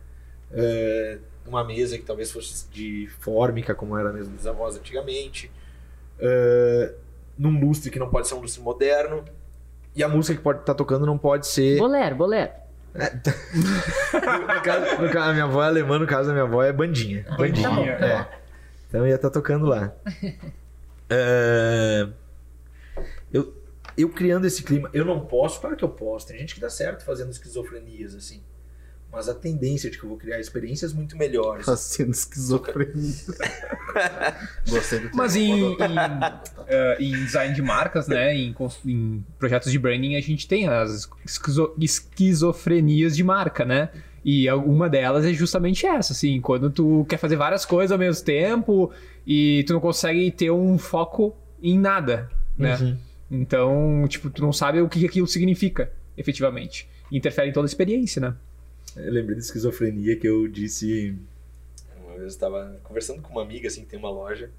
Uh, numa mesa que talvez fosse de fórmica, como era mesmo dos avós antigamente. Uh, num lustre que não pode ser um lustre moderno. E a música que pode estar tá tocando não pode ser. Bolero, bolero. É. no, caso, no caso, a minha avó é alemã, no caso da minha avó é bandinha. Bandinha. Tá é. Então ia estar tá tocando lá. uh, eu, eu criando esse clima, eu não posso, claro que eu posso. Tem gente que dá certo fazendo esquizofrenias, assim. Mas a tendência de que eu vou criar experiências muito melhores. Fazendo esquizofrenia. Gostei do Mas em, em, uh, em, design de marcas, né? Em, em, projetos de branding, a gente tem as esquizo, esquizofrenias de marca, né? E uma delas é justamente essa, assim, quando tu quer fazer várias coisas ao mesmo tempo e tu não consegue ter um foco em nada, né? Uhum. Então, tipo, tu não sabe o que aquilo significa, efetivamente. Interfere em toda a experiência, né? Eu lembrei de esquizofrenia que eu disse. Uma vez eu estava conversando com uma amiga assim que tem uma loja.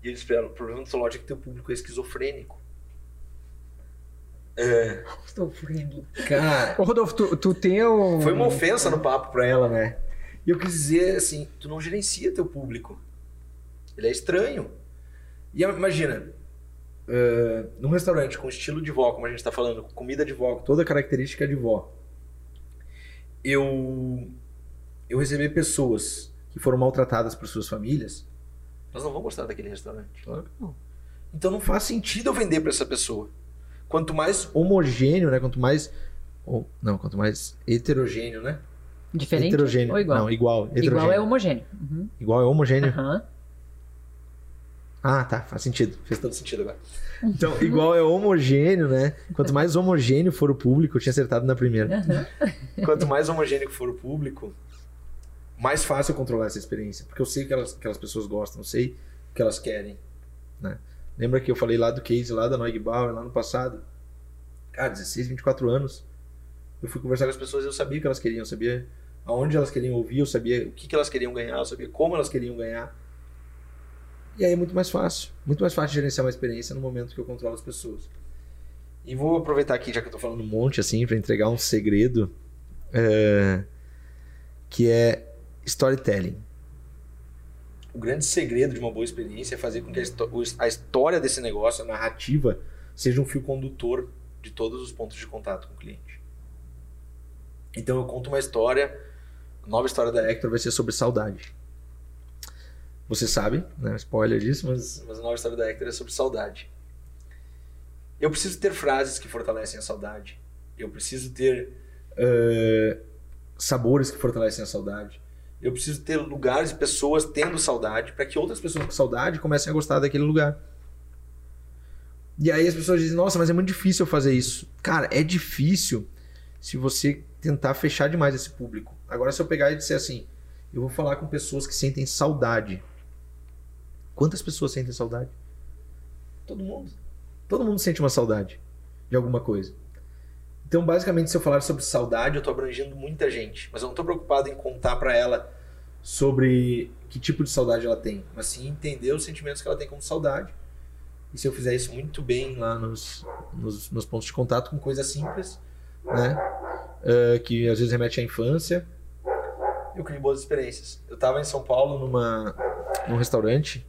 E eles falaram: o problema da sua loja é que teu público é esquizofrênico. É. Esquizofrênico. Cara. Ô, Rodolfo, tu, tu tem um. Foi uma ofensa no papo pra ela, né? E eu quis dizer assim: tu não gerencia teu público. Ele é estranho. E imagina, uh, num restaurante com estilo de vó, como a gente está falando, comida de vó, toda característica de vó eu eu receber pessoas que foram maltratadas por suas famílias, elas não vão gostar daquele restaurante. Claro que não. Então não faz sentido eu vender para essa pessoa. Quanto mais homogêneo, né? Quanto mais ou, não, quanto mais heterogêneo, né? Diferente heterogêneo. ou igual? Não, igual. Igual é homogêneo. Uhum. Igual é homogêneo? Uhum. Ah, tá, faz sentido. Fez todo sentido agora. Então, igual é homogêneo, né? Quanto mais homogêneo for o público, eu tinha acertado na primeira. Quanto mais homogêneo for o público, mais fácil eu controlar essa experiência. Porque eu sei que elas, aquelas pessoas gostam, eu sei o que elas querem. Né? Lembra que eu falei lá do case lá da Neugbauer, lá no passado? Cara, 16, 24 anos. Eu fui conversar com as pessoas e eu sabia o que elas queriam, eu sabia aonde elas queriam ouvir, eu sabia o que, que elas queriam ganhar, eu sabia como elas queriam ganhar. E aí é muito mais fácil. Muito mais fácil gerenciar uma experiência no momento que eu controlo as pessoas. E vou aproveitar aqui, já que eu tô falando um monte assim, para entregar um segredo é, que é storytelling. O grande segredo de uma boa experiência é fazer com que a história desse negócio, a narrativa, seja um fio condutor de todos os pontos de contato com o cliente. Então eu conto uma história, a nova história da Hector vai ser sobre saudade. Você sabe, né? Spoiler disso, mas, mas a nova história da Hector é sobre saudade. Eu preciso ter frases que fortalecem a saudade. Eu preciso ter uh, sabores que fortalecem a saudade. Eu preciso ter lugares e pessoas tendo saudade para que outras pessoas com saudade comecem a gostar daquele lugar. E aí as pessoas dizem: Nossa, mas é muito difícil eu fazer isso. Cara, é difícil se você tentar fechar demais esse público. Agora, se eu pegar e disser assim: Eu vou falar com pessoas que sentem saudade Quantas pessoas sentem saudade? Todo mundo. Todo mundo sente uma saudade de alguma coisa. Então, basicamente, se eu falar sobre saudade, eu estou abrangendo muita gente. Mas eu não estou preocupado em contar para ela sobre que tipo de saudade ela tem, mas sim entender os sentimentos que ela tem como saudade. E se eu fizer isso muito bem lá nos, nos, nos pontos de contato com coisas simples, né? Uh, que às vezes remete à infância, eu crio boas experiências. Eu tava em São Paulo numa, num restaurante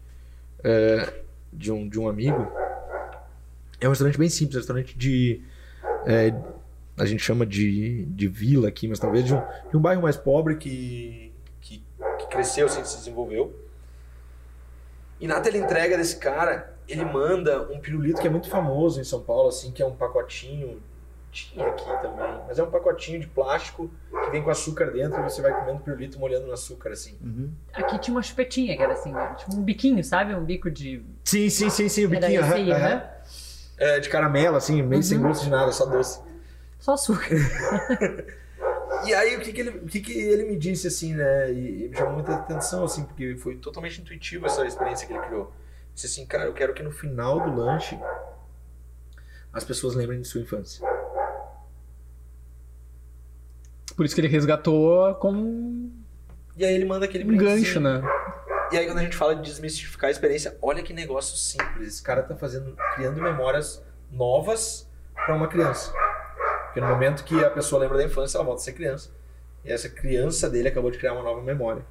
é, de, um, de um amigo. É um restaurante bem simples, um restaurante de. é, a gente chama de, de vila aqui, mas talvez de um, de um bairro mais pobre que, que, que cresceu, assim, se desenvolveu. E na teleentrega desse cara, ele manda um pirulito que é muito famoso em São Paulo, assim, que é um pacotinho. Tinha aqui também, mas é um pacotinho de plástico que vem com açúcar dentro e você vai comendo pirulito molhando no açúcar, assim. Aqui tinha uma chupetinha que era assim, tipo um biquinho, sabe? Um bico de. Sim, sim, sim, sim, o Era biquinho. esse aí, aham. É, de caramelo, assim, meio sem gosto de nada, só doce. Só açúcar. E aí, o que que ele, o que que ele me disse, assim, né? E, e me chamou muita atenção, assim, porque foi totalmente intuitivo essa experiência que ele criou. Disse assim, cara, eu quero que no final do lanche as pessoas lembrem de sua infância. Por isso que ele resgatou com E aí ele manda aquele um gancho, né? E aí quando a gente fala de desmistificar a experiência, olha que negócio simples. Esse cara tá fazendo, criando memórias novas para uma criança. Porque no momento que a pessoa lembra da infância, ela volta a ser criança. E essa criança dele acabou de criar uma nova memória,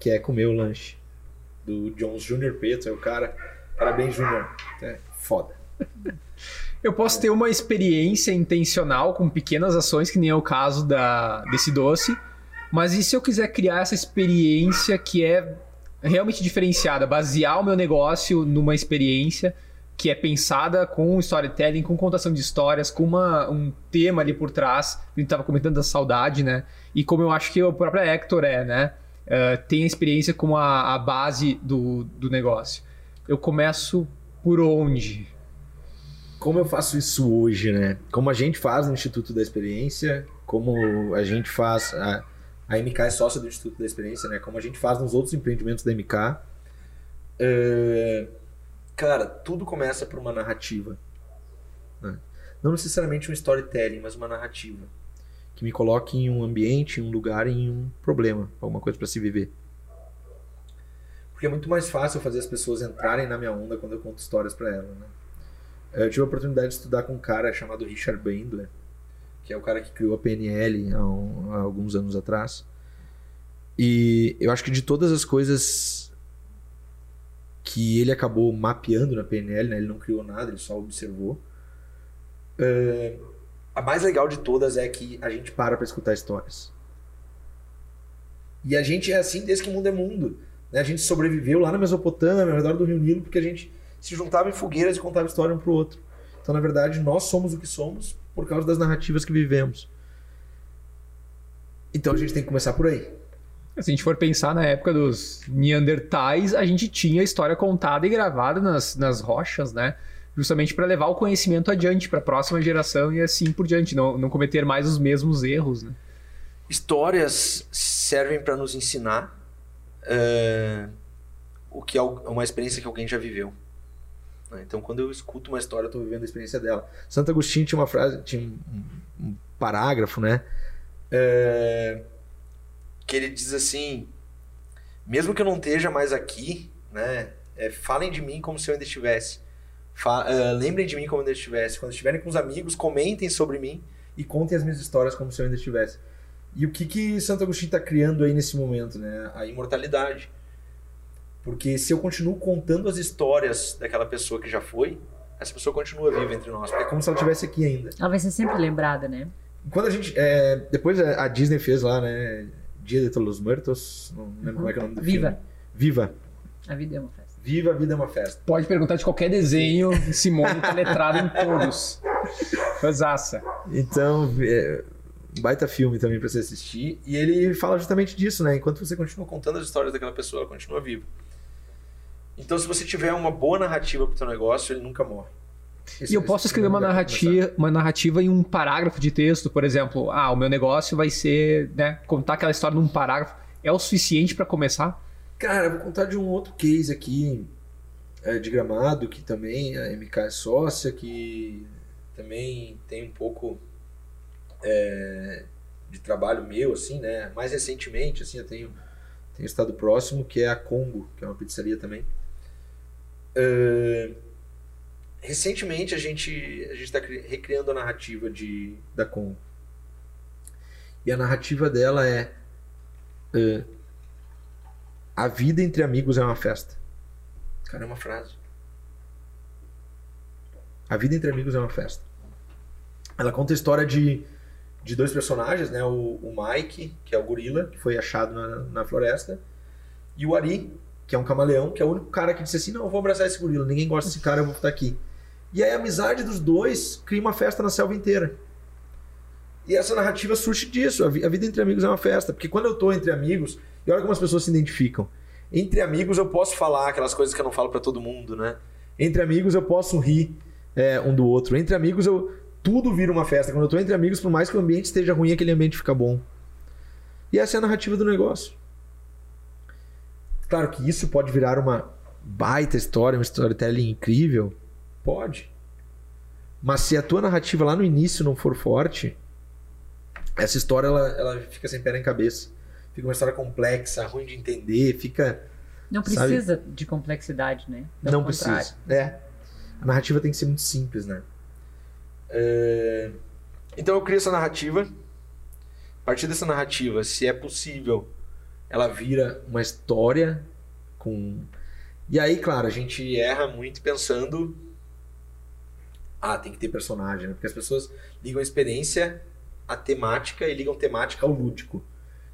que é comer o lanche do Jones Jr. Preto, é o cara. Parabéns, Júnior. É foda. Eu posso ter uma experiência intencional com pequenas ações, que nem é o caso da, desse doce, mas e se eu quiser criar essa experiência que é realmente diferenciada, basear o meu negócio numa experiência que é pensada com storytelling, com contação de histórias, com uma, um tema ali por trás, a gente estava comentando da saudade, né? E como eu acho que o próprio Hector é, né? Eh, tem a experiência como a, a base do, do negócio. Eu começo por onde? Como eu faço isso hoje, né? Como a gente faz no Instituto da Experiência, como a gente faz. A, a MK é sócia do Instituto da Experiência, né? Como a gente faz nos outros empreendimentos da MK. É, Cara, tudo começa por uma narrativa. né? Não necessariamente um storytelling, mas uma narrativa. Que me coloque em um ambiente, em um lugar, em um problema, alguma coisa para se viver. Porque é muito mais fácil fazer as pessoas entrarem na minha onda quando eu conto histórias para elas, né? Eu tive a oportunidade de estudar com um cara chamado Richard Bandler, que é o cara que criou a PNL há, um- há alguns anos atrás. E eu acho que de todas as coisas que ele acabou mapeando na PNL, né? ele não criou nada, ele só observou. é, a mais legal de todas é que a gente para para escutar histórias. E a gente é assim desde que o mundo é mundo. né? A gente sobreviveu lá na Mesopotâmia, ao redor do Rio Nilo, porque a gente se juntava em fogueiras e contava história um pro outro. Então, na verdade, nós somos o que somos por causa das narrativas que vivemos. Então a gente tem que começar por aí. Se a gente for pensar na época dos Neandertais, a gente tinha a história contada e gravada nas, nas rochas, né? Justamente para levar o conhecimento adiante para a próxima geração e assim por diante, não, não cometer mais os mesmos erros, né? Histórias servem para nos ensinar é, o que é uma experiência que alguém já viveu. né? Então, quando eu escuto uma história, eu estou vivendo a experiência dela. Santo Agostinho tinha uma frase, tinha um, um- parágrafo, né? É, que ele diz assim: mesmo que eu não esteja mais aqui, né? é, falem de mim como se eu ainda estivesse. Fa- é, lembrem de mim como eu ainda estivesse. Quando estiverem com os amigos, comentem sobre mim e contem as minhas histórias como se eu ainda estivesse. E o que que Santo Agostinho está criando aí nesse momento, né? A imortalidade. Porque se eu continuo contando as histórias daquela pessoa que já foi, essa pessoa continua viva entre nós. É como se ela estivesse aqui ainda. Ela vai ser sempre lembrada, né? Quando a gente. é, depois a Disney fez lá, né? Dia de Todos os Muertos. Não lembro como é que é o nome do Viva. filme. Viva. A vida é uma festa. Viva, a vida é uma festa. Pode perguntar de qualquer desenho, Simone tá letrado em todos. Fazaça. Então, é, um baita filme também pra você assistir. E ele fala justamente disso, né? Enquanto você continua contando as histórias daquela pessoa, ela continua viva. Então, se você tiver uma boa narrativa pro teu negócio, ele nunca morre. E eu posso é escrever uma pra narrativa, uma narrativa em um parágrafo de texto, por exemplo. Ah, o meu negócio vai ser, né, contar aquela história num parágrafo. É o suficiente para começar? Cara, eu vou contar de um outro case aqui é, de gramado, que também a MK é sócia, que também tem um pouco é, de trabalho meu, assim, né? Mais recentemente, assim, eu tenho, tenho estado próximo, que é a Congo, que é uma pizzaria também. É, recentemente a gente a gente está recriando a narrativa de, da Congo. E a narrativa dela é uh, a vida entre amigos é uma festa. Cara, é uma frase. A vida entre amigos é uma festa. Ela conta a história de, de dois personagens, né? O, o Mike, que é o gorila, que foi achado na, na floresta, e o Ari, que é um camaleão, que é o único cara que disse assim: Não, eu vou abraçar esse gorila, ninguém gosta desse cara, eu vou estar aqui. E aí a amizade dos dois cria uma festa na selva inteira. E essa narrativa surge disso. A, vi a vida entre amigos é uma festa. Porque quando eu tô entre amigos, e olha como as pessoas se identificam. Entre amigos eu posso falar aquelas coisas que eu não falo para todo mundo, né? Entre amigos eu posso rir é, um do outro. Entre amigos eu tudo vira uma festa. Quando eu tô entre amigos, por mais que o ambiente esteja ruim, aquele ambiente fica bom. E essa é a narrativa do negócio. Claro que isso pode virar uma baita história, um storytelling incrível. Pode. Mas se a tua narrativa lá no início não for forte, essa história ela, ela fica sem pé nem cabeça. Fica uma história complexa, ruim de entender, fica. Não precisa sabe? de complexidade, né? Pelo não contrário. precisa. É. A narrativa tem que ser muito simples, né? É... Então eu crio essa narrativa. A partir dessa narrativa, se é possível, ela vira uma história com. E aí, claro, a gente erra muito pensando. Ah, tem que ter personagem, né? Porque as pessoas ligam a experiência à temática e ligam temática ao lúdico.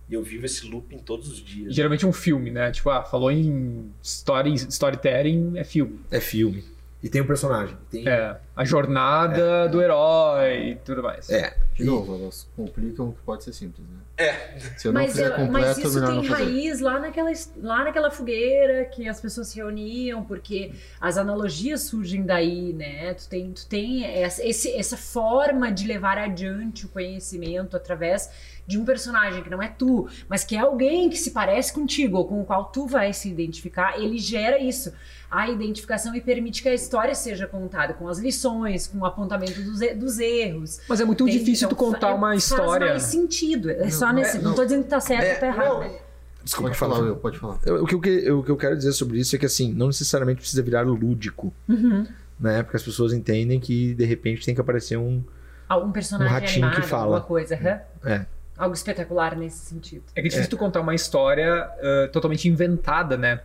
E eu vivo esse looping todos os dias. Geralmente é um filme, né? Tipo, ah, falou em story, storytelling, é filme. É filme. E tem um personagem. Tem... É, a jornada é. do herói e tudo mais. É. De novo, elas complicam o que pode ser simples, né? É. Se eu não mas, fizer completo, mas isso tem raiz lá naquela, lá naquela fogueira que as pessoas se reuniam, porque as analogias surgem daí, né? Tu tem, tu tem essa, esse, essa forma de levar adiante o conhecimento através de um personagem que não é tu, mas que é alguém que se parece contigo, ou com o qual tu vai se identificar, ele gera isso a identificação e permite que a história seja contada com as lições, com o apontamento dos, dos erros. Mas é muito difícil então, tu contar uma história. Faz mais sentido. É só nesse. É, não, não tô dizendo que tá certo é, ou tá errado. Né? Desculpa, pode falar, eu, pode falar. Eu, o, que eu, o que eu quero dizer sobre isso é que, assim, não necessariamente precisa virar lúdico. Uhum. Né? Porque as pessoas entendem que, de repente, tem que aparecer um. Algum personagem um ratinho animado, que fala. alguma coisa. Uhum. É. Algo espetacular nesse sentido. É que é difícil é. tu contar uma história uh, totalmente inventada, né?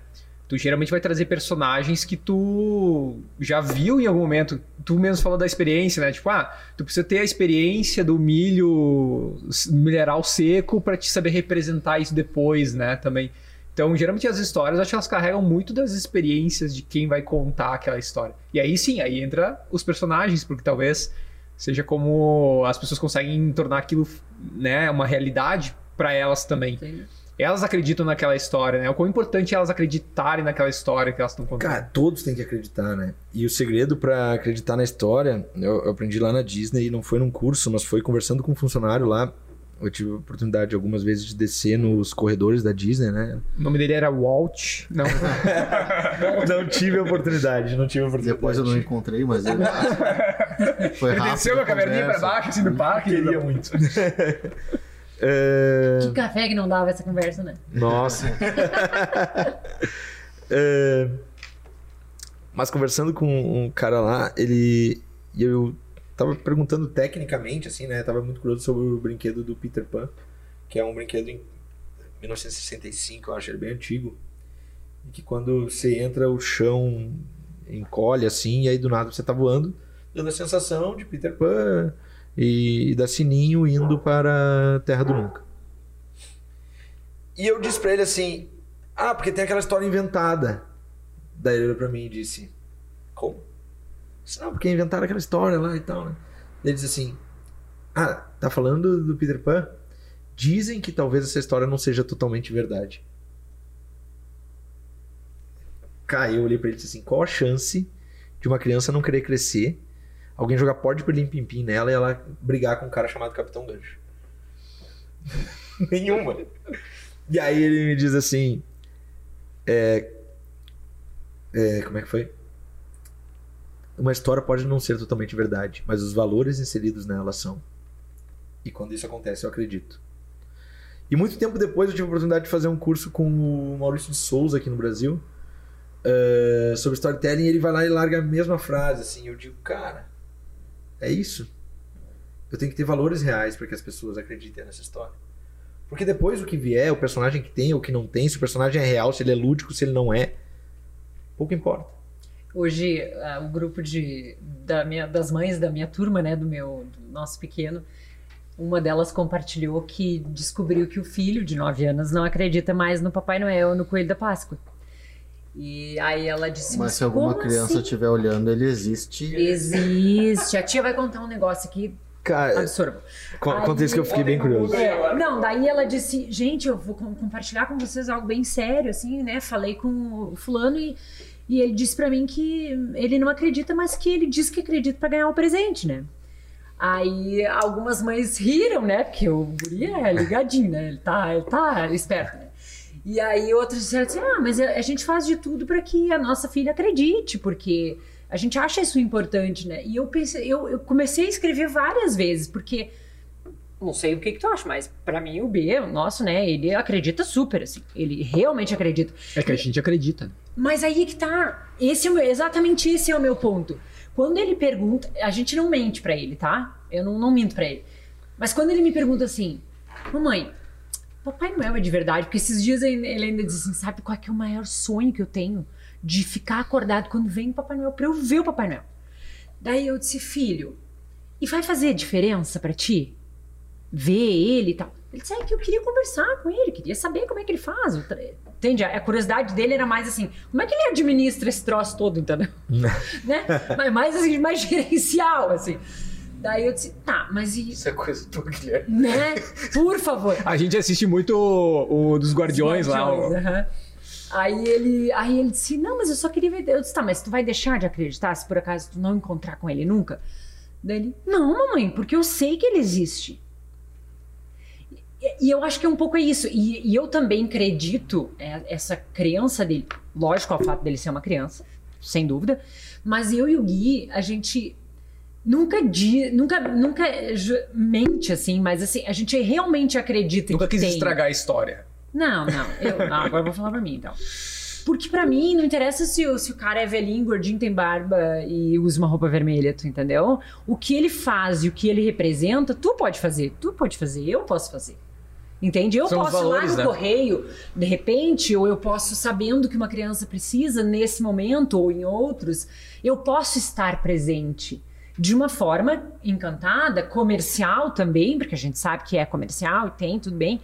Tu geralmente vai trazer personagens que tu já viu em algum momento. Tu mesmo falou da experiência, né? Tipo, ah, tu precisa ter a experiência do milho mineral seco para te saber representar isso depois, né? Também. Então, geralmente as histórias, acho que elas carregam muito das experiências de quem vai contar aquela história. E aí sim, aí entra os personagens, porque talvez seja como as pessoas conseguem tornar aquilo, né, uma realidade para elas também. Sim elas acreditam naquela história, né? O quão importante é elas acreditarem naquela história que elas estão contando. Cara, todos têm que acreditar, né? E o segredo para acreditar na história, eu, eu, aprendi lá na Disney e não foi num curso, mas foi conversando com um funcionário lá. Eu tive a oportunidade algumas vezes de descer nos corredores da Disney, né? O nome dele era Walt. Não. não tive a oportunidade, não tive a oportunidade. Depois eu não encontrei, mas ele. foi ele desceu a caverninha pra baixo, assim, no parque. Queria muito. É... Que café que não dava essa conversa, né? Nossa. Mas conversando com um cara lá, ele. E eu tava perguntando tecnicamente, assim, né? Tava muito curioso sobre o brinquedo do Peter Pan, que é um brinquedo em 1965, eu acho, ele é bem antigo. E que quando você entra, o chão encolhe assim, e aí do nada você tá voando, dando a sensação de Peter Pan e, da Sininho indo para Terra do Nunca. E eu disse para ele assim: Ah, porque tem aquela história inventada. Daí ele olhou pra mim e disse: Como? Disse, Não, porque inventaram aquela história lá e tal, né? Ele disse assim: Ah, tá falando do Peter Pan? Dizem que talvez essa história não seja totalmente verdade. Cara, eu olhei pra ele e disse assim: Qual a chance de uma criança não querer crescer alguém jogar pó perlim pim pim nela e ela brigar com um cara chamado Capitão Gancho. Nenhuma. E aí ele me diz assim. É, é, como é que foi? Uma história pode não ser totalmente verdade, mas os valores inseridos nela são. E quando isso acontece, eu acredito. E muito tempo depois eu tive a oportunidade de fazer um curso com o Maurício de Souza aqui no Brasil. Uh, sobre storytelling, e ele vai lá e larga a mesma frase, assim, eu digo, cara, é isso. Eu tenho que ter valores reais para que as pessoas acreditem nessa história. Porque depois o que vier, o personagem que tem ou que não tem, se o personagem é real, se ele é lúdico, se ele não é, pouco importa. Hoje, uh, o grupo de, da minha, das mães da minha turma, né, do meu do nosso pequeno, uma delas compartilhou que descobriu que o filho de 9 anos não acredita mais no Papai Noel no Coelho da Páscoa. E aí ela disse: Mas se alguma criança assim? estiver olhando, ele existe. Existe. A tia vai contar um negócio aqui Cara, absurdo. conta isso que eu fiquei bem curioso. É, não, daí ela disse, gente, eu vou com- compartilhar com vocês algo bem sério, assim, né? Falei com o fulano e, e ele disse pra mim que ele não acredita, mas que ele disse que acredita pra ganhar o presente, né? Aí algumas mães riram, né? Porque o guri é ligadinho, né? Ele tá, ele tá esperto, né? E aí outras disseram assim, ah, mas a, gente faz de tudo pra que a nossa filha acredite, porque a gente acha isso importante, né? E eu pensei, eu, eu comecei a escrever várias vezes, porque não sei o que, que tu acha, mas pra mim o B, o nosso, né, ele acredita super, assim. Ele realmente acredita. É que a gente acredita. Mas aí que tá. Esse é meu, exatamente esse é o meu ponto. Quando ele pergunta, a gente não mente pra ele, tá? Eu não, não minto pra ele. Mas quando ele me pergunta assim, mamãe, Papai Noel é de verdade? Porque esses dias ele ainda diz assim, sabe qual é, é o maior sonho que eu tenho? De ficar acordado quando vem o Papai Noel, pra eu ver o Papai Noel. Daí eu disse, filho, e vai fazer diferença pra ti? Ver ele e tal? Ele disse, é que eu queria conversar com ele, queria saber como é que ele faz. Entende? A curiosidade dele era mais assim, como é que ele administra esse troço todo, entendeu? né? Mas mais assim, mais gerencial, assim. Daí eu disse, tá, mas e. Isso é coisa tua, Guilherme. Né? Por favor. A gente assiste muito o, o dos Guardiões lá. o- Guardiões, aham. Aí ele, aí ele disse, não, mas eu só queria ver. Eu disse, tá, mas tu vai deixar de acreditar se por acaso tu não encontrar com ele nunca? Daí ele, não, mamãe, porque eu sei que ele existe. E, e eu acho que é um pouco isso. E, e eu também acredito é, essa crença dele. Lógico, ao fato dele ser uma criança, sem dúvida. Mas eu e o Gui, a gente nunca di, nunca, nunca mente assim, mas assim, a gente realmente acredita Nunca que quis tem. estragar a história. Não, não. Eu, não, agora eu vou falar pra mim, então. Porque pra mim não interessa se o, se o cara é velhinho, gordinho, tem barba e usa uma roupa vermelha, tu entendeu? O que ele faz e o que ele representa, tu pode fazer. Tu pode fazer, eu posso fazer. Entende? Eu São os posso valores, ir lá né? no correio, de repente, ou eu posso, sabendo que uma criança precisa nesse momento ou em outros, eu posso estar presente. De uma forma encantada, comercial também, porque a gente sabe que é comercial e tem, tudo bem.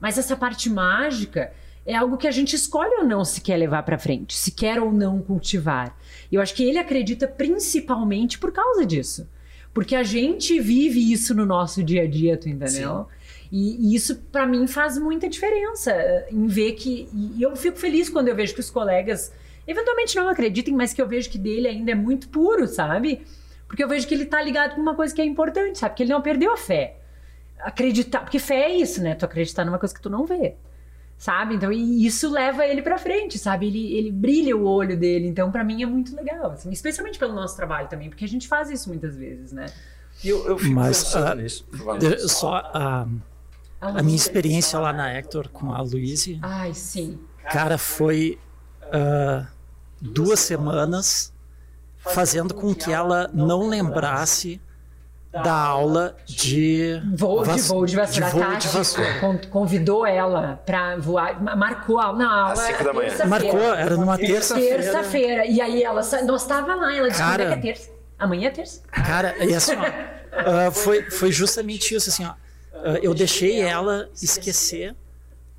Mas essa parte mágica é algo que a gente escolhe ou não se quer levar pra frente, se quer ou não cultivar. E eu acho que ele acredita principalmente por causa disso. Porque a gente vive isso no nosso dia a dia, tu entendeu? E, e isso pra mim faz muita diferença eh, em ver que. E eu fico feliz quando eu vejo que os colegas eventualmente não acreditem, mas que eu vejo que dele ainda é muito puro, sabe? Porque eu vejo que ele tá ligado com uma coisa que é importante, sabe? Que ele não perdeu a fé acreditar, porque fé é isso, né? Tu acreditar numa coisa que tu não vê. Sabe? Então, e isso leva ele pra frente, sabe? Ele, ele brilha o olho dele. Então, pra mim é muito legal, assim, especialmente pelo nosso trabalho também, porque a gente faz isso muitas vezes, né? Eu, eu fico Mas, pensando ah, nisso. Só a, a minha experiência lá na Hector com a Luíse, Ai, sim. cara, foi ah, duas semanas fazendo com que ela não lembrasse da aula de Voo de vas- voo de vassoura. de voo de vassoura. con- convidou ela pra voar, ma- marcou a, na aula. Às cinco da manhã. terça-feira. Marcou, era numa terça-feira. Terça-feira. E aí ela, sa- nós tava lá, ela disse, Cara. é que é terça? Amanhã é terça? Cara, e assim, ó, ah, foi, foi justamente isso, assim, ó. ah, eu deixei ela esquecer,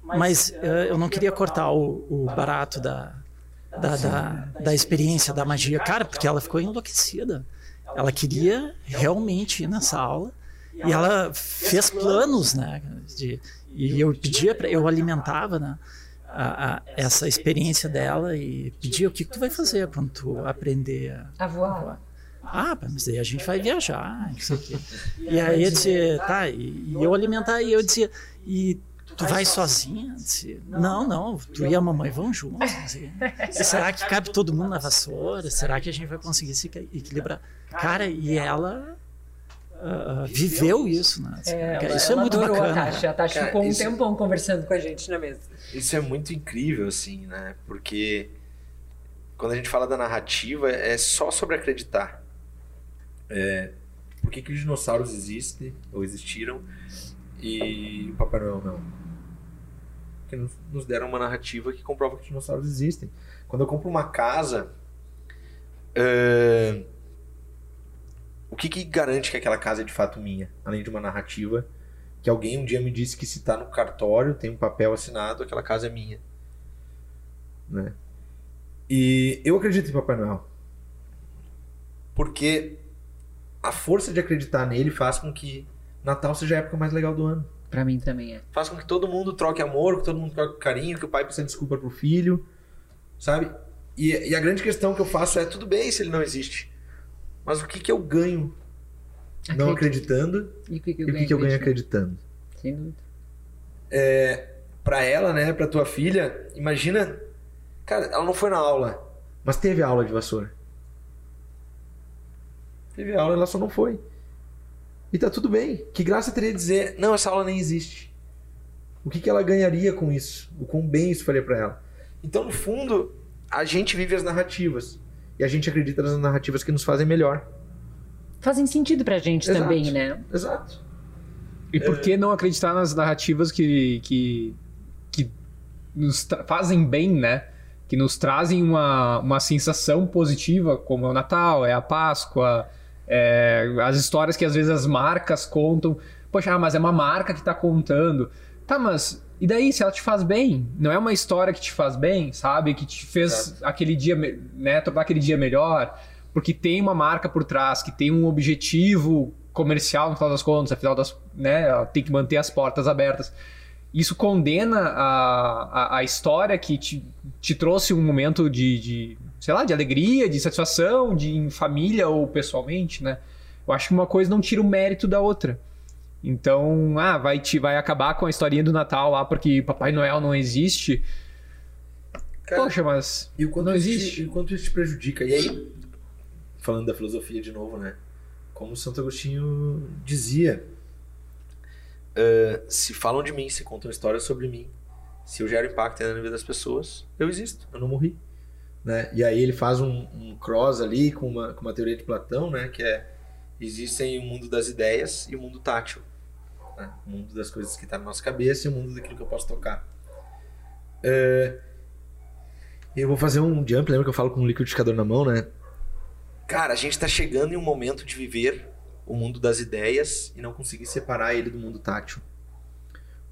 mas ah, eu não queria cortar o, o barato da, da, da, da experiência, da magia. Cara, porque ela ficou enlouquecida. Ela queria realmente ir nessa aula e ela fez planos, né? De, e eu pedia para eu alimentava, né? a- a- essa experiência dela e pedia o que, que tu vai fazer quando tu aprender a A voar. ah, mas daí a gente vai viajar, não sei o quê. E aí eu disse, tá, e, e eu alimentar, e eu dizia, e tu vai sozinha? Não, não, tu e a mamãe vão juntos. E será que cabe todo mundo na vassoura? Será que a gente vai conseguir se equi- equilibrar? Cara, e ela ah, viveu isso, né? Assim, É, cara, ela- isso é muito bacana. A Tati, a Tati Cara, ficou um isso- tempão conversando com a gente na mesa. Isso é muito incrível, assim, né? Porque quando a gente fala da narrativa, é só sobre acreditar. Por que, que os dinossauros existem ou existiram e o Papai Noel não? Porque nos, deram uma narrativa que comprova que dinossauros existem. Quando eu compro uma casa, eh, o que, que garante que aquela casa é de fato minha? Além de uma narrativa que alguém um dia me disse que se está no cartório, tem um papel assinado, aquela casa é minha. Né? E eu acredito em Papai Noel. Porque a força de acreditar nele faz com que Natal seja a época mais legal do ano. Pra mim também é. Faz com que todo mundo troque amor, que todo mundo troque carinho, que o pai peça desculpa pro filho, sabe? E, e a grande questão que eu faço é: tudo bem se ele não existe, mas o que, que eu ganho não Acredito. acreditando E o que, que eu o que, que eu ganho acreditando? Sem dúvida. Pra ela, né, pra tua filha, imagina, cara, ela não foi na aula, mas teve aula de vassoura. Teve aula, ela só não foi. E tá tudo bem. Que graça teria dizer, não, essa aula nem existe. O que, que ela ganharia com isso? O quão bem isso faria pra ela? Então, no fundo, a gente vive as narrativas. E a gente acredita nas narrativas que nos fazem melhor. Fazem sentido pra gente Exato. também, né? Exato. E por que não acreditar nas narrativas que, que, que nos fazem bem, né? Que nos trazem uma, uma sensação positiva, como é o Natal, é a Páscoa, é as histórias que às vezes as marcas contam. Poxa, ah, mas é uma marca que tá contando. Tá, mas e daí se ela te faz bem? Não é uma história que te faz bem, sabe? Que te fez aquele dia, né? Tornar aquele dia melhor. Porque tem uma marca por trás, que tem um objetivo comercial no final das contas, afinal das, né? Ela tem que manter as portas abertas. Isso condena a, a, a história que te, te trouxe um momento de, de, sei lá, de alegria, de satisfação, de em família ou pessoalmente, né? Eu acho que uma coisa não tira o mérito da outra. Então, ah, vai, te, vai acabar com a historinha do Natal lá porque Papai Noel não existe. Cara, Poxa, mas E o quanto, não isso te- existe. e o quanto isso te prejudica. E aí, falando da filosofia de novo, né? Como Santo Agostinho dizia: "Ah, se falam de mim, se contam histórias sobre mim, se eu gero impacto na vida das pessoas, eu existo, eu não morri. Né? E aí ele faz um, um cross ali com uma, com uma teoria de Platão, né? Que é: existem o mundo das ideias e o mundo tátil. Né? O mundo das coisas que está na nossa cabeça e o mundo daquilo que eu posso tocar. Ah, eu vou fazer um jump, lembra que eu falo com um liquidificador na mão, né? Cara, a gente tá chegando em um momento de viver o mundo das ideias e não conseguir separar ele do mundo tátil.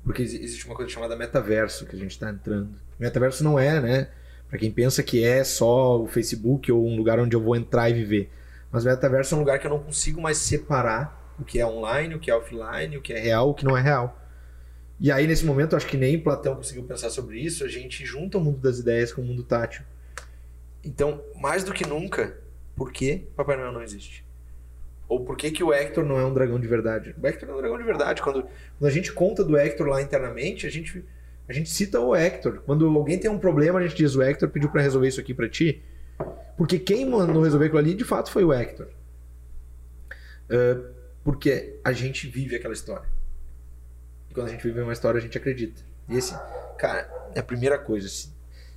Porque exi- existe uma coisa chamada metaverso que a gente tá entrando. Metaverso não é, né? Pra quem pensa que é só o Facebook ou um lugar onde eu vou entrar e viver. Mas metaverso é um lugar que eu não consigo mais separar o que é online, o que é offline, o que é real, o que não é real. E aí, nesse momento, acho que nem Platão conseguiu pensar sobre isso, a gente junta o mundo das ideias com o mundo tátil. Então, mais do que nunca, por que Papai Noel não existe? Ou por que, que o Hector não é um dragão de verdade? O Hector é um dragão de verdade. Quando, quando a gente conta do Hector lá internamente, a gente, a gente cita o Hector. Quando alguém tem um problema, a gente diz: o Hector pediu pra resolver isso aqui pra ti. Porque quem mandou resolver aquilo ali, de fato, foi o Hector. Ah, porque a gente vive aquela história. E quando a gente vive uma história, a gente acredita. E esse, cara, é a primeira coisa. Se,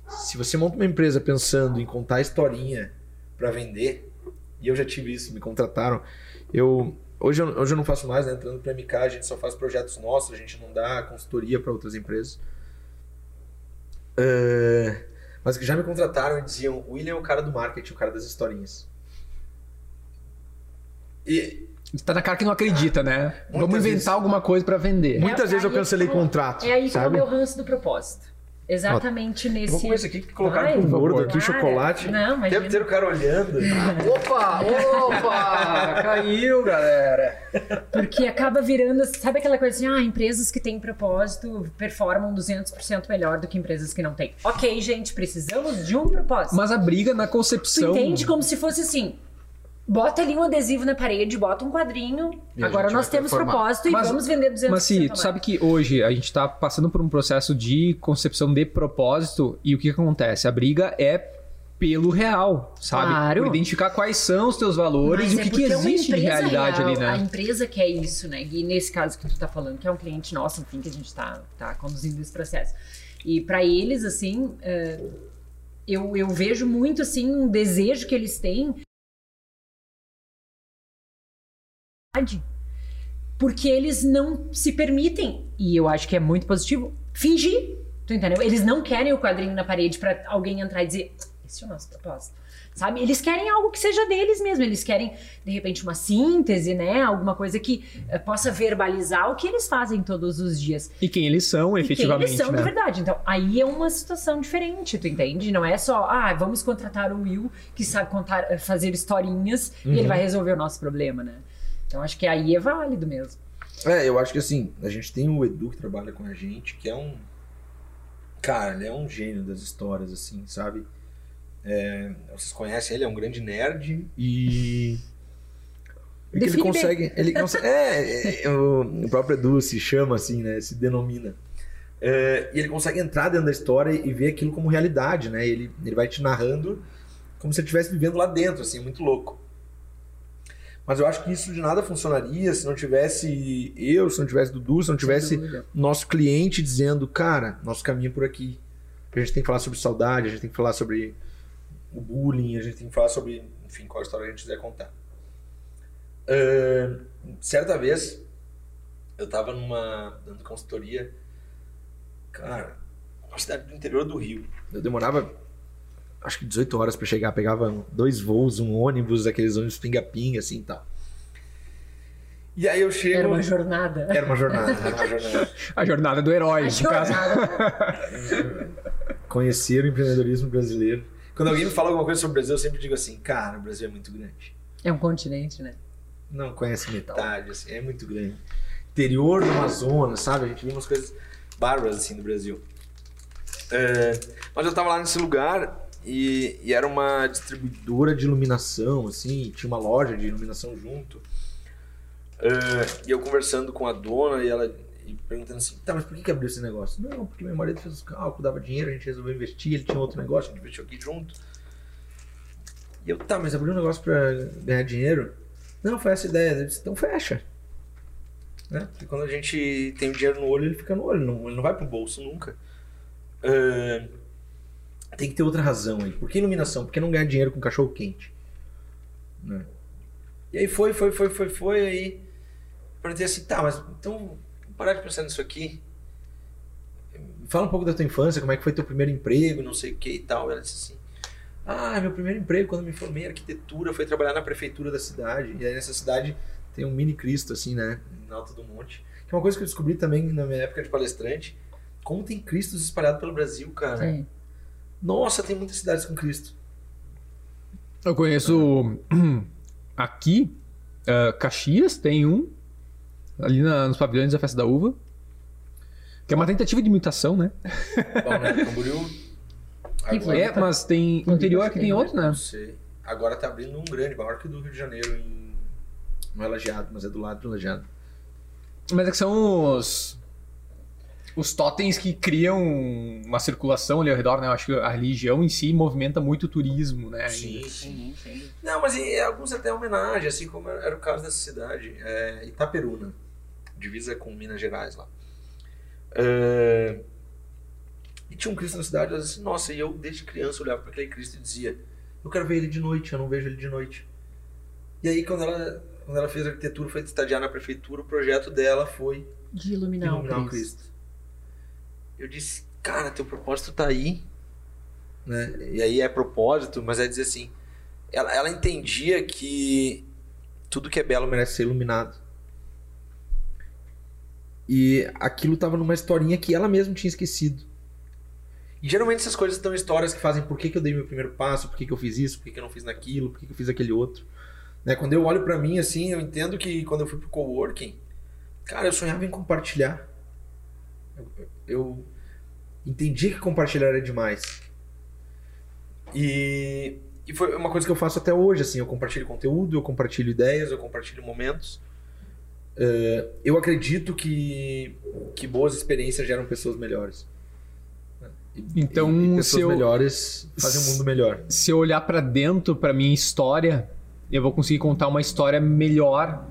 se você monta uma empresa pensando em contar historinha pra vender, e eu já tive isso, me contrataram. Eu hoje eu, hoje eu não faço mais, né? Entrando pra MK, a gente só faz projetos nossos, a gente não dá consultoria pra outras empresas. É, mas que já me contrataram e diziam: o William é o cara do marketing, o cara das historinhas. E Tá na cara que não acredita, né? Vamos inventar vezes- alguma coisa pra vender. muitas vezes eu cancelei eu- contrato. É aí que é o meu ranço do propósito. Exatamente Eu nesse. Vou comer isso aqui, que colocaram por gordo aqui, chocolate. Não, imagina. Deve ter o cara olhando. Opa! Opa! Caiu, galera! Porque acaba virando, sabe aquela coisa assim, ah, empresas que têm propósito performam 200% melhor do que empresas que não têm. Ok, gente, precisamos de um propósito. Mas a briga na tu concepção. entende como se fosse assim, bota ali um adesivo na parede, bota um quadrinho, E agora nós temos propósito e Mas- vamos vender 200% Mas sim, tu sabe que hoje a gente tá passando por um processo de concepção de propósito e o que acontece? A briga é pelo real, sabe? Claro. Por identificar quais são os teus valores Mas e o é que, que porque é existe de empresa realidade real, ali, né? A empresa quer isso, né? E nesse caso que tu tá falando, que é um cliente nosso, enfim, que a gente tá, tá conduzindo esse processo. E para eles, assim, é, eu, eu vejo muito, assim, um desejo que eles têm. Porque eles não se permitem, e eu acho que é muito positivo, fingir. Tu entendeu? Eles não querem o quadrinho na parede pra alguém entrar e dizer: esse é o nosso propósito. Sabe? Eles querem algo que seja deles mesmo. Eles querem, de repente, uma síntese, né? Alguma coisa que eh, possa verbalizar o que eles fazem todos os dias. E quem eles são, E efetivamente, quem eles são né? de verdade. Então, aí é uma situação diferente, tu entende? Não é só, ah, vamos contratar o Will que sabe contar, eh, fazer historinhas e Uhum. ele vai resolver o nosso problema, né? Então, acho que aí é válido mesmo. É, eu acho que assim, a gente tem o Edu que trabalha com a gente, que é um. Cara, ele é um gênio das histórias, assim, sabe? É, vocês conhecem ele, é um grande nerd e. e que ele bem. consegue. Ele consegue é, é, o, próprio Edu se chama assim, né? Se denomina. É, e ele consegue entrar dentro da história e ver aquilo como realidade, né? Ele, ele vai te narrando como se estivesse vivendo lá dentro, assim, muito louco. Mas eu acho que isso de nada funcionaria se não tivesse eu, se não tivesse Dudu, se não tivesse nosso cliente dizendo, cara, nosso caminho é por aqui. A gente tem que falar sobre saudade, a gente tem que falar sobre o bullying, a gente tem que falar sobre, enfim, qual história a gente quiser contar. Ahn, certa vez, eu tava numa, dando consultoria, cara, uma cidade do interior do Rio. Eu demorava, acho que 18 horas pra chegar, pegava dois voos, um ônibus, aqueles ônibus pinga-pinga, assim e tal. E aí eu chego... Era uma jornada. Era uma jornada, era uma jornada. A jornada do herói, A no caso. jornada. conhecer o empreendedorismo brasileiro. Quando alguém me fala alguma coisa sobre o Brasil, eu sempre digo assim, cara, o Brasil é muito grande. É um continente, né? Não conhece metade, assim, é muito grande. Interior do Amazonas, sabe? A gente viu umas coisas bárbaras assim no Brasil. É, mas eu tava lá nesse lugar e, e era uma distribuidora de iluminação, assim, tinha uma loja de iluminação junto. É, e eu conversando com a dona e ela e perguntando assim, tá, mas por que, que abriu esse negócio? Não, porque meu marido fez os cálculos, dava dinheiro, a gente resolveu investir, ele tinha outro negócio, a gente investiu aqui junto. E eu, tá, mas abriu um negócio pra ganhar dinheiro? Não, foi essa ideia. Disse, então fecha. Né? Porque quando a gente tem o dinheiro no olho, ele fica no olho, não, ele não vai pro bolso nunca. Ahn, tem que ter outra razão aí. Por que iluminação? Por que não ganhar dinheiro com cachorro quente? Né? E aí foi, foi, foi, foi, foi, aí perguntei assim, tá, mas então vamos parar de pensar nisso aqui. Fala um pouco da tua infância, como é que foi teu primeiro emprego, não sei o que e tal. Ela disse assim, ah, meu primeiro emprego quando me formei em arquitetura foi trabalhar na prefeitura da cidade. E aí nessa cidade tem um mini Cristo, assim, né? Na alta do monte. Que é uma coisa que eu descobri também na minha época de palestrante. Como tem Cristos espalhados pelo Brasil, cara. Sim. Nossa, tem muitas cidades com Cristo. Eu conheço aqui, ah, Caxias tem um, ali na- nos pavilhões da Festa da Uva, que é uma tentativa de imitação, né? Bom, né? Camboriú. É, mas tem no interior que tem outro, né? Não sei. Agora tá abrindo um grande, maior que o do Rio de Janeiro, em... não é lajeado, mas é do lado do lajeado. Mas é que são os os totens que criam uma circulação ali ao redor, né? Eu acho que a religião em si movimenta muito o turismo, né? Sim, sim. Não, mas e, alguns até homenagem, assim como era o caso dessa cidade. É, Itaperuna, divisa com Minas Gerais lá. É, E tinha um Cristo na cidade, eu disse, nossa, e eu desde criança olhava para aquele Cristo e dizia, eu quero ver ele de noite, eu não vejo ele de noite. E aí quando ela, quando ela fez arquitetura, foi estagiar na prefeitura, o projeto dela foi De iluminar, iluminar o o Cristo. Eu disse, cara, teu propósito tá aí. Né? E aí é propósito, mas é dizer assim, ela, ela entendia que tudo que é belo merece ser iluminado. E aquilo tava numa historinha que ela mesma tinha esquecido. E geralmente essas coisas são histórias que fazem por que, que eu dei meu primeiro passo, por que, que eu fiz isso, por que, que eu não fiz naquilo, por que, que eu fiz aquele outro. Né? Quando eu olho pra mim assim, eu entendo que quando eu fui pro coworking, cara, eu sonhava em compartilhar. Eu entendi que compartilhar era demais. E, e foi uma coisa que eu faço até hoje, assim, eu compartilho conteúdo, eu compartilho ideias, eu compartilho momentos. É, eu acredito que, que boas experiências geram pessoas melhores. Então, e, e pessoas eu- melhores fazem um mundo melhor. Se eu olhar pra dentro, pra minha história, eu vou conseguir contar uma história melhor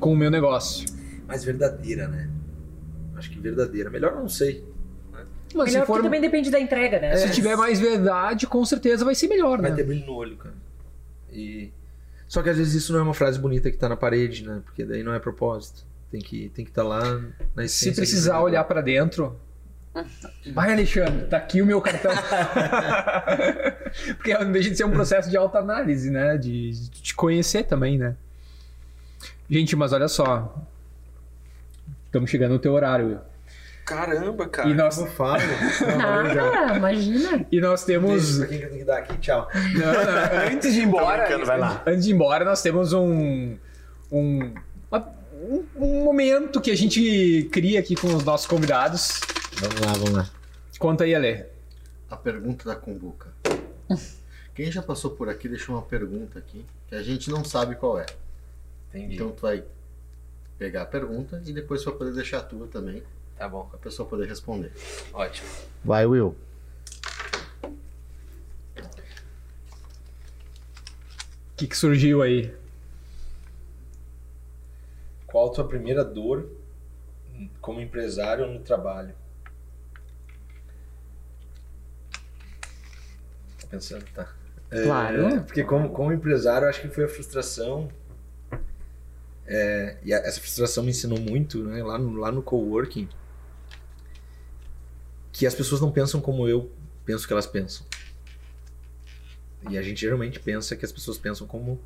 com o meu negócio. Mas verdadeira, né? Acho que verdadeira. Melhor não sei. Mas Melhor se for, porque também depende da entrega, né? se tiver mais verdade, com certeza vai ser melhor, Vai né? ter brilho no olho, cara. E... Só que às vezes isso não é uma frase bonita que tá na parede, né? Porque daí não é propósito. Tem que tem que estar lá na essência. Se precisar do- olhar pra dentro, Vai, Alexandre, tá aqui o meu cartão. Porque não deixa de ser um processo de autoanálise, né? De, de te conhecer também, né? Gente, mas olha só. Estamos chegando no teu horário, Will. Caramba, cara. E nós, Não falo. Ah, imagina. e nós temos. Pra quem que eu tenho que dar aqui? Tchau. Não, não, antes de ir embora, brincando, vai lá. antes de ir embora, nós temos um, um, uma- um, um momento que a gente cria aqui com os nossos convidados. Vamos lá, vamos lá. Conta aí, Ale. A pergunta da Cumbuca. Quem já passou por aqui deixou uma pergunta aqui que a gente não sabe qual é. Entendi. Então tu vai pegar a pergunta e depois tu vai poder deixar a tua também, Tá bom. pra pessoa poder responder. Ótimo. Vai, Will. O que, que surgiu aí? Qual a tua primeira dor como empresário no trabalho? Tô pensando, tá. Claro. É, porque como, como empresário, eu acho que foi a frustração. É, e a- essa frustração me ensinou muito, né? Lá no, lá no coworking. Que as pessoas não pensam como eu penso que elas pensam. E a gente geralmente pensa que as pessoas pensam como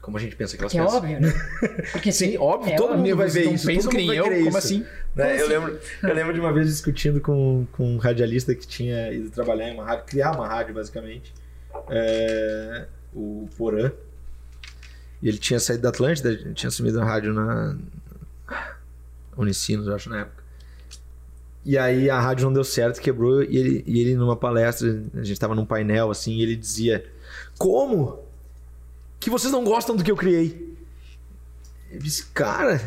como a gente pensa que elas Que é pensam. óbvio, né? Porque Sim, óbvio, é todo óbvio. mundo vai ver isso. penso todo que mundo nem vai eu, como isso. assim? Né? Eu, lembro, eu lembro de uma vez discutindo com, com um radialista que tinha ido trabalhar em uma rádio, criar uma rádio, basicamente. É, o Porã. E ele tinha saído da Atlântida, tinha assumido a rádio na Unicinos, eu acho, na época. E aí a rádio não deu certo, quebrou, e ele, e ele numa palestra, a gente tava num painel assim, e ele dizia: Como? Que vocês não gostam do que eu criei? Eu disse, cara,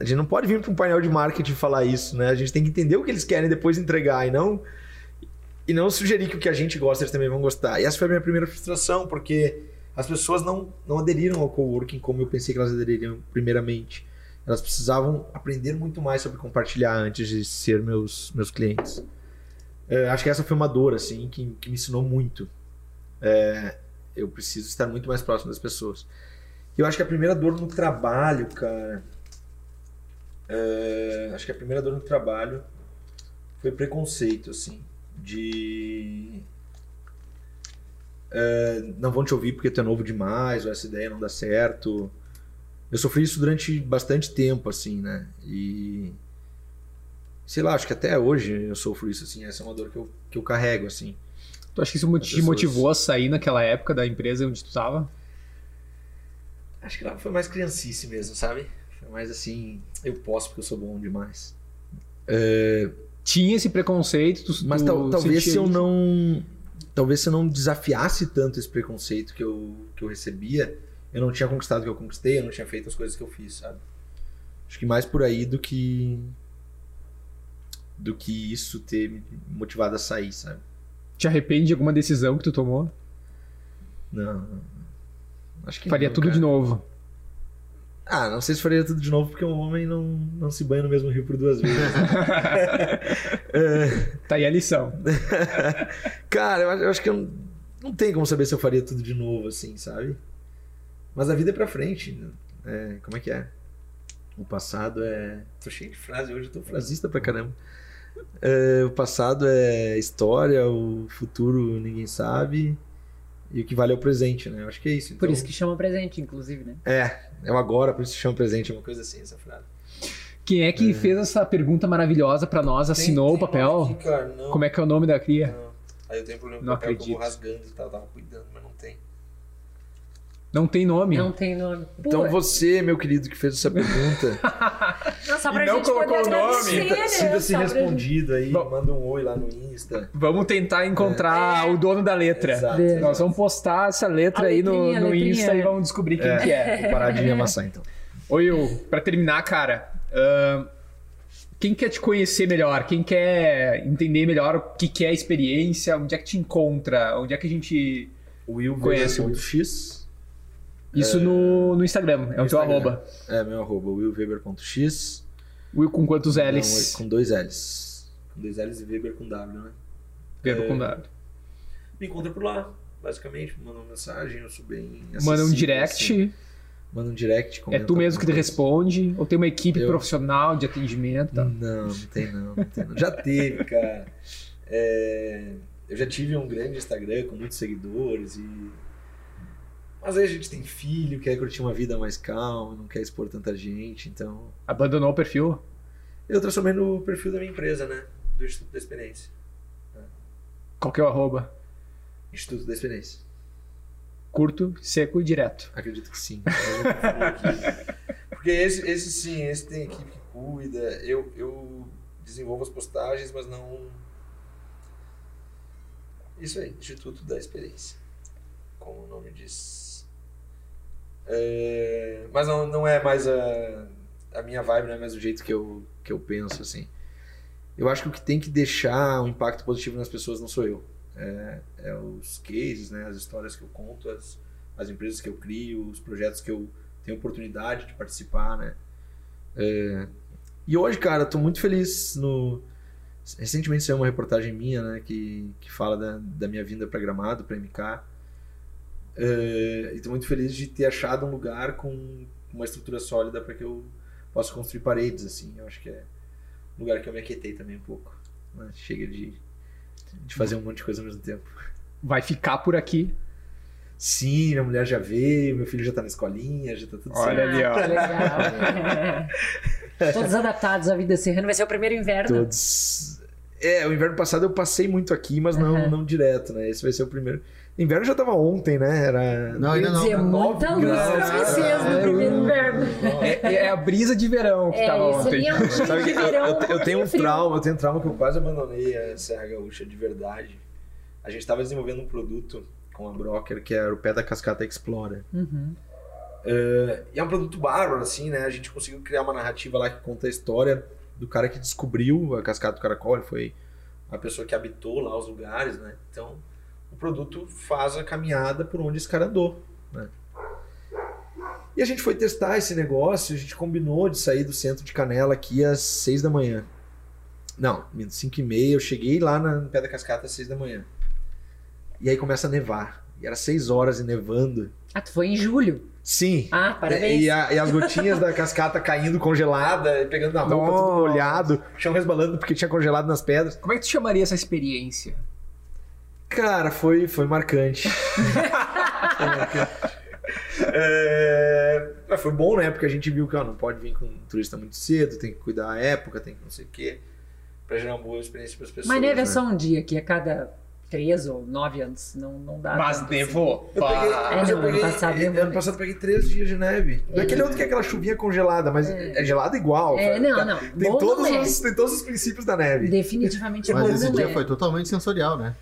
a gente não pode vir para um painel de marketing falar isso, né? A gente tem que entender o que eles querem e depois entregar e não e não sugerir que o que a gente gosta eles também vão gostar. E essa foi a minha primeira frustração, porque as pessoas não, não aderiram ao coworking como eu pensei que elas adeririam primeiramente. Elas precisavam aprender muito mais sobre compartilhar antes de ser meus, meus clientes. É, acho que essa foi uma dor, assim, que, que me ensinou muito. É, eu preciso estar muito mais próximo das pessoas. Eu acho que a primeira dor no trabalho, cara. é, acho que a primeira dor no trabalho foi preconceito, assim. De. É, não vão te ouvir porque tu é novo demais, ou essa ideia não dá certo. Eu sofri isso durante bastante tempo, assim, né? E. Sei lá, acho que até hoje eu sofro isso, assim. Essa é uma dor que eu, que eu carrego, assim. Tu acha que isso te motivou a sair naquela época da empresa onde tu tava? Acho que lá foi mais criancice mesmo, sabe? Foi mais assim, eu posso porque eu sou bom demais. É, Tinha esse preconceito, tu, mas tu tal- talvez se eu não. Talvez se eu não desafiasse tanto esse preconceito que eu, que eu recebia, eu não tinha conquistado o que eu conquistei, eu não tinha feito as coisas que eu fiz, sabe? Acho que mais por aí do que. do que isso ter me motivado a sair, sabe? Te arrepende de alguma decisão que tu tomou? Não. Acho que Faria não, tudo cara. de novo. Ah, não sei se faria tudo de novo, porque um homem não, não se banha no mesmo rio por duas vezes. É, Tá aí a lição. cara, eu acho, eu acho que eu não, não tem como saber se eu faria tudo de novo, assim, sabe? Mas a vida é pra frente. né? É, como é que é? O passado é. Tô cheio de frase hoje, eu tô frasista pra caramba. É, o passado é história, o futuro ninguém sabe. E o que vale é o presente, né? Eu acho que é isso. Por Então, isso que chama presente, inclusive, né? É, é o agora, por isso se chama presente, é uma coisa assim, essa frase. Quem é que fez essa pergunta maravilhosa pra nós, assinou o papel? Como é que é o nome da cria? Não. Aí eu tenho problema com o papel que acredito. rasgando e tal, tava cuidando, mas não tem. Nome. Não tem nome. Então você, meu querido, que fez essa pergunta, não, só pra E não colocou poder o nome. né? sinta-se pra respondido aí, Bom. manda um oi lá no Insta. Vamos tentar encontrar o dono da letra. Exato. É. Nós vamos postar essa letra A aí no, no. Insta e vamos descobrir quem É. que é. Vou parar de amassar então. Oi, Will, pra terminar, cara, ahn, quem quer te conhecer melhor? Quem quer entender melhor o que, que é a experiência? Onde é que te encontra? Onde é que a gente. Will Conhece o- X. Isso no, no Instagram, é o teu arroba. É, meu arroba, willweber.x. Will com quantos Não, L's? é com dois L's. Com dois L's e Weber com W, né? Verbo é, com W. Me encontra por lá, basicamente. Manda uma mensagem, eu sou bem Manda um acessível, direct. assim. manda um direct. É tu mesmo que te responde? Ou tem uma equipe Eu. profissional de atendimento? Tá? Não, não tem não, não tem não. Já teve, cara. É, eu já tive um grande Instagram com muitos seguidores e. Mas aí a gente tem filho, quer curtir uma vida mais calma, não quer expor tanta gente, então. Abandonou o perfil? Eu transformei no perfil da minha empresa, né? Do Instituto da Experiência. Qual que é o arroba? Instituto da Experiência. Curto, seco e direto. Acredito que sim. Porque esse, esse sim, esse tem equipe que cuida. Eu, eu desenvolvo as postagens, mas não. Isso aí, Instituto da Experiência. Como o nome diz. É, mas não, não é mais a, a minha vibe, não é mais o jeito que eu, que eu penso, assim. Eu acho que o que tem que deixar um impacto positivo nas pessoas não sou eu. É, é os cases, né, as histórias que eu conto, as, as empresas que eu crio, os projetos que eu tenho oportunidade de participar, né. É, e hoje, cara, eu tô muito feliz no... Recentemente saiu uma reportagem minha, né, que, que fala da, da minha vinda para Gramado, para MK. É, e tô muito feliz de ter achado um lugar com uma estrutura sólida para que eu possa construir paredes, assim. Eu acho que é um lugar que eu me aquietei também um pouco. né? Chega de, de fazer um monte de coisa ao mesmo tempo. Vai ficar por aqui. Sim, minha mulher já veio, meu filho já tá na escolinha, já tá tudo Olha certo. ali, ó. Que legal. Todos adaptados à vida serrana. Vai ser o primeiro inverno. Todos. É, o inverno passado eu passei muito aqui, mas não, não direto, né? Esse vai ser o primeiro. Inverno já tava ontem, né? Era. Não, ainda não. Dizer muita luz graus, pra vocês no cara. primeiro inverno. É, é a brisa de verão que É, tava ontem. é um Sabe que eu, verão. eu- eu tenho um frio. trauma, eu tenho um trauma que eu quase abandonei a Serra Gaúcha de verdade. A gente estava desenvolvendo um produto com a Broker que era o Pé da Cascata Explorer. Uhum. Eh, e é um produto bárbaro, assim, né? A gente conseguiu criar uma narrativa lá que conta a história do cara que descobriu a Cascata do Caracol. Ele foi a pessoa que habitou lá os lugares, né? Então, produto faz a caminhada por onde esse cara andou, né? E a gente foi testar esse negócio, a gente combinou de sair do centro de Canela aqui às seis da manhã. Não, 5 e meia, eu cheguei lá na no Pé da Cascata às seis da manhã. E aí começa a nevar. E era seis horas e nevando. Ah, tu foi em julho. Sim. Ah, parabéns. E, a- e as gotinhas da cascata caindo congelada, pegando na roupa, tudo Nossa. molhado, o chão resbalando porque tinha congelado nas pedras. Como é que tu chamaria essa experiência? Cara, foi, foi marcante. foi marcante. É, mas foi bom, né? Porque a gente viu que ó, não pode vir com um turista muito cedo, tem que cuidar a época, tem que não sei o quê, pra gerar uma boa experiência para as pessoas. Mas neve é né? só um dia, que a cada três ou nove anos. Não, não dá. Mas tanto assim. nevou. Eu peguei, É, eu ano passado e- levou, ano passado eu peguei três dias de neve. Daquele outro que é aquela chuvinha congelada, mas é, gelada igual. É, sabe? não, Tá- não. Tem Bom todos, não é. os, tem todos os princípios da neve. Definitivamente bom Mas esse não dia é. foi totalmente sensorial, né?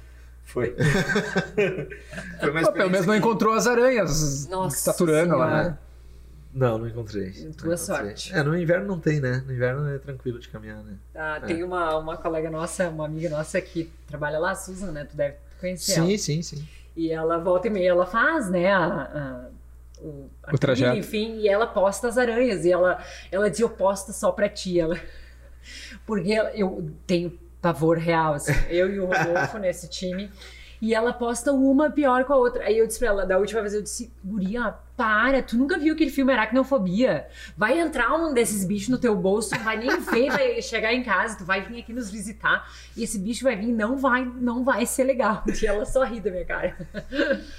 Foi. Foi Pô, pelo menos não experiência encontrou as aranhas Nossa estaturando lá, né? Não, não encontrei. Tua Não encontrei. sorte. É, no inverno não tem, né? No inverno é tranquilo de caminhar, né? Ah, É. tem uma, uma colega nossa, uma amiga nossa que trabalha lá, a Susan, né? Tu deve conhecer ela. Sim, sim, sim. E ela volta e meia, ela faz, né, a, a- o, a O trajeto. trilha, enfim, e ela posta as aranhas. E ela, ela diz, eu posto só pra ti. Ela... Porque ela- eu tenho pavor real, assim, eu e o Rodolfo nesse time. E ela posta uma pior com a outra. Aí eu disse pra ela, da última vez eu disse, Guria, para, tu nunca viu aquele filme Aracnofobia? Vai entrar um desses bichos no teu bolso, não vai nem ver, vai chegar em casa, tu vai vir aqui nos visitar, e esse bicho vai vir, não vai, não vai ser legal. E ela só ri da minha cara.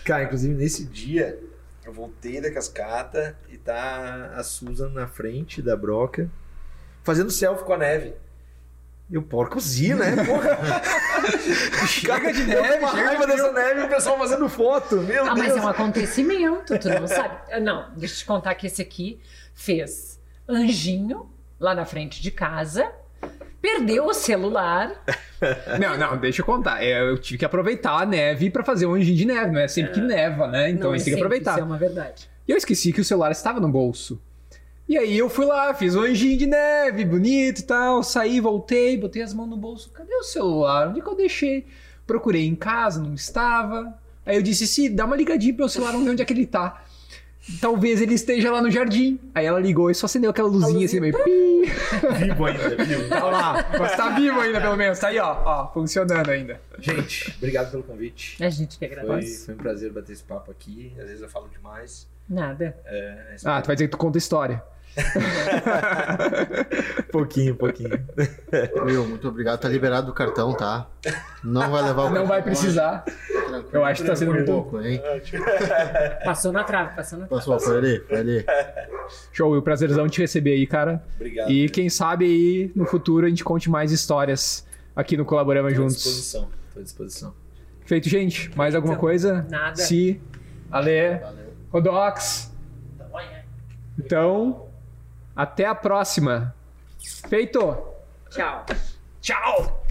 Cara, inclusive nesse dia eu voltei da cascata e tá a Susan na frente da broca fazendo selfie com a neve. E o porcozinho, né? Porra. chega de neve, uma raiva dessa neve e o pessoal fazendo foto. Meu Ah, Deus. mas é um acontecimento, tu não sabe. Ah, Não, deixa eu te contar que esse aqui fez anjinho lá na frente de casa, perdeu o celular. Não, não, deixa eu contar. É, Eu tive que aproveitar a neve pra fazer um anjinho de neve, não é sempre que neva, né? Então não, a gente tem que aproveitar. Isso é uma verdade. E eu esqueci que o celular estava no bolso. E aí eu fui lá, fiz um anjinho de neve, bonito e tal, saí, voltei, botei as mãos no bolso. Cadê o celular? Onde que eu deixei? Procurei em casa, não estava. Aí eu disse, se dá uma ligadinha pro meu celular, vamos ver onde é que ele tá. Talvez ele esteja lá no jardim. Aí ela ligou e só acendeu aquela luzinha assim, meio vivo ainda, viu? Tá lá, mas tá vivo ainda pelo menos, tá aí ó, ó, funcionando ainda. Gente, obrigado pelo convite. A gente que Foi, agradece. foi um prazer bater esse papo aqui. Às vezes eu falo demais. Nada. É, Ah, tu vai dizer que tu conta história. pouquinho, pouquinho. Will, muito obrigado. Tá liberado o cartão, tá? Não vai levar o Não cartão vai precisar. Tranquilo. Eu acho que tá sendo Um muito- pouco, hein? Passou na trave, passou na trave. Passou, foi ali, foi ali. Show, e o prazerzão te receber aí, cara. Obrigado. E quem sabe aí no futuro a gente conte mais histórias aqui no Colaborama Tô à Juntos. disposição. Tô à disposição. Feito, gente. Mais alguma coisa? Nada. Si, Ale, Valeu. Rodox. Então, até a próxima. Feito! Tchau. Tchau!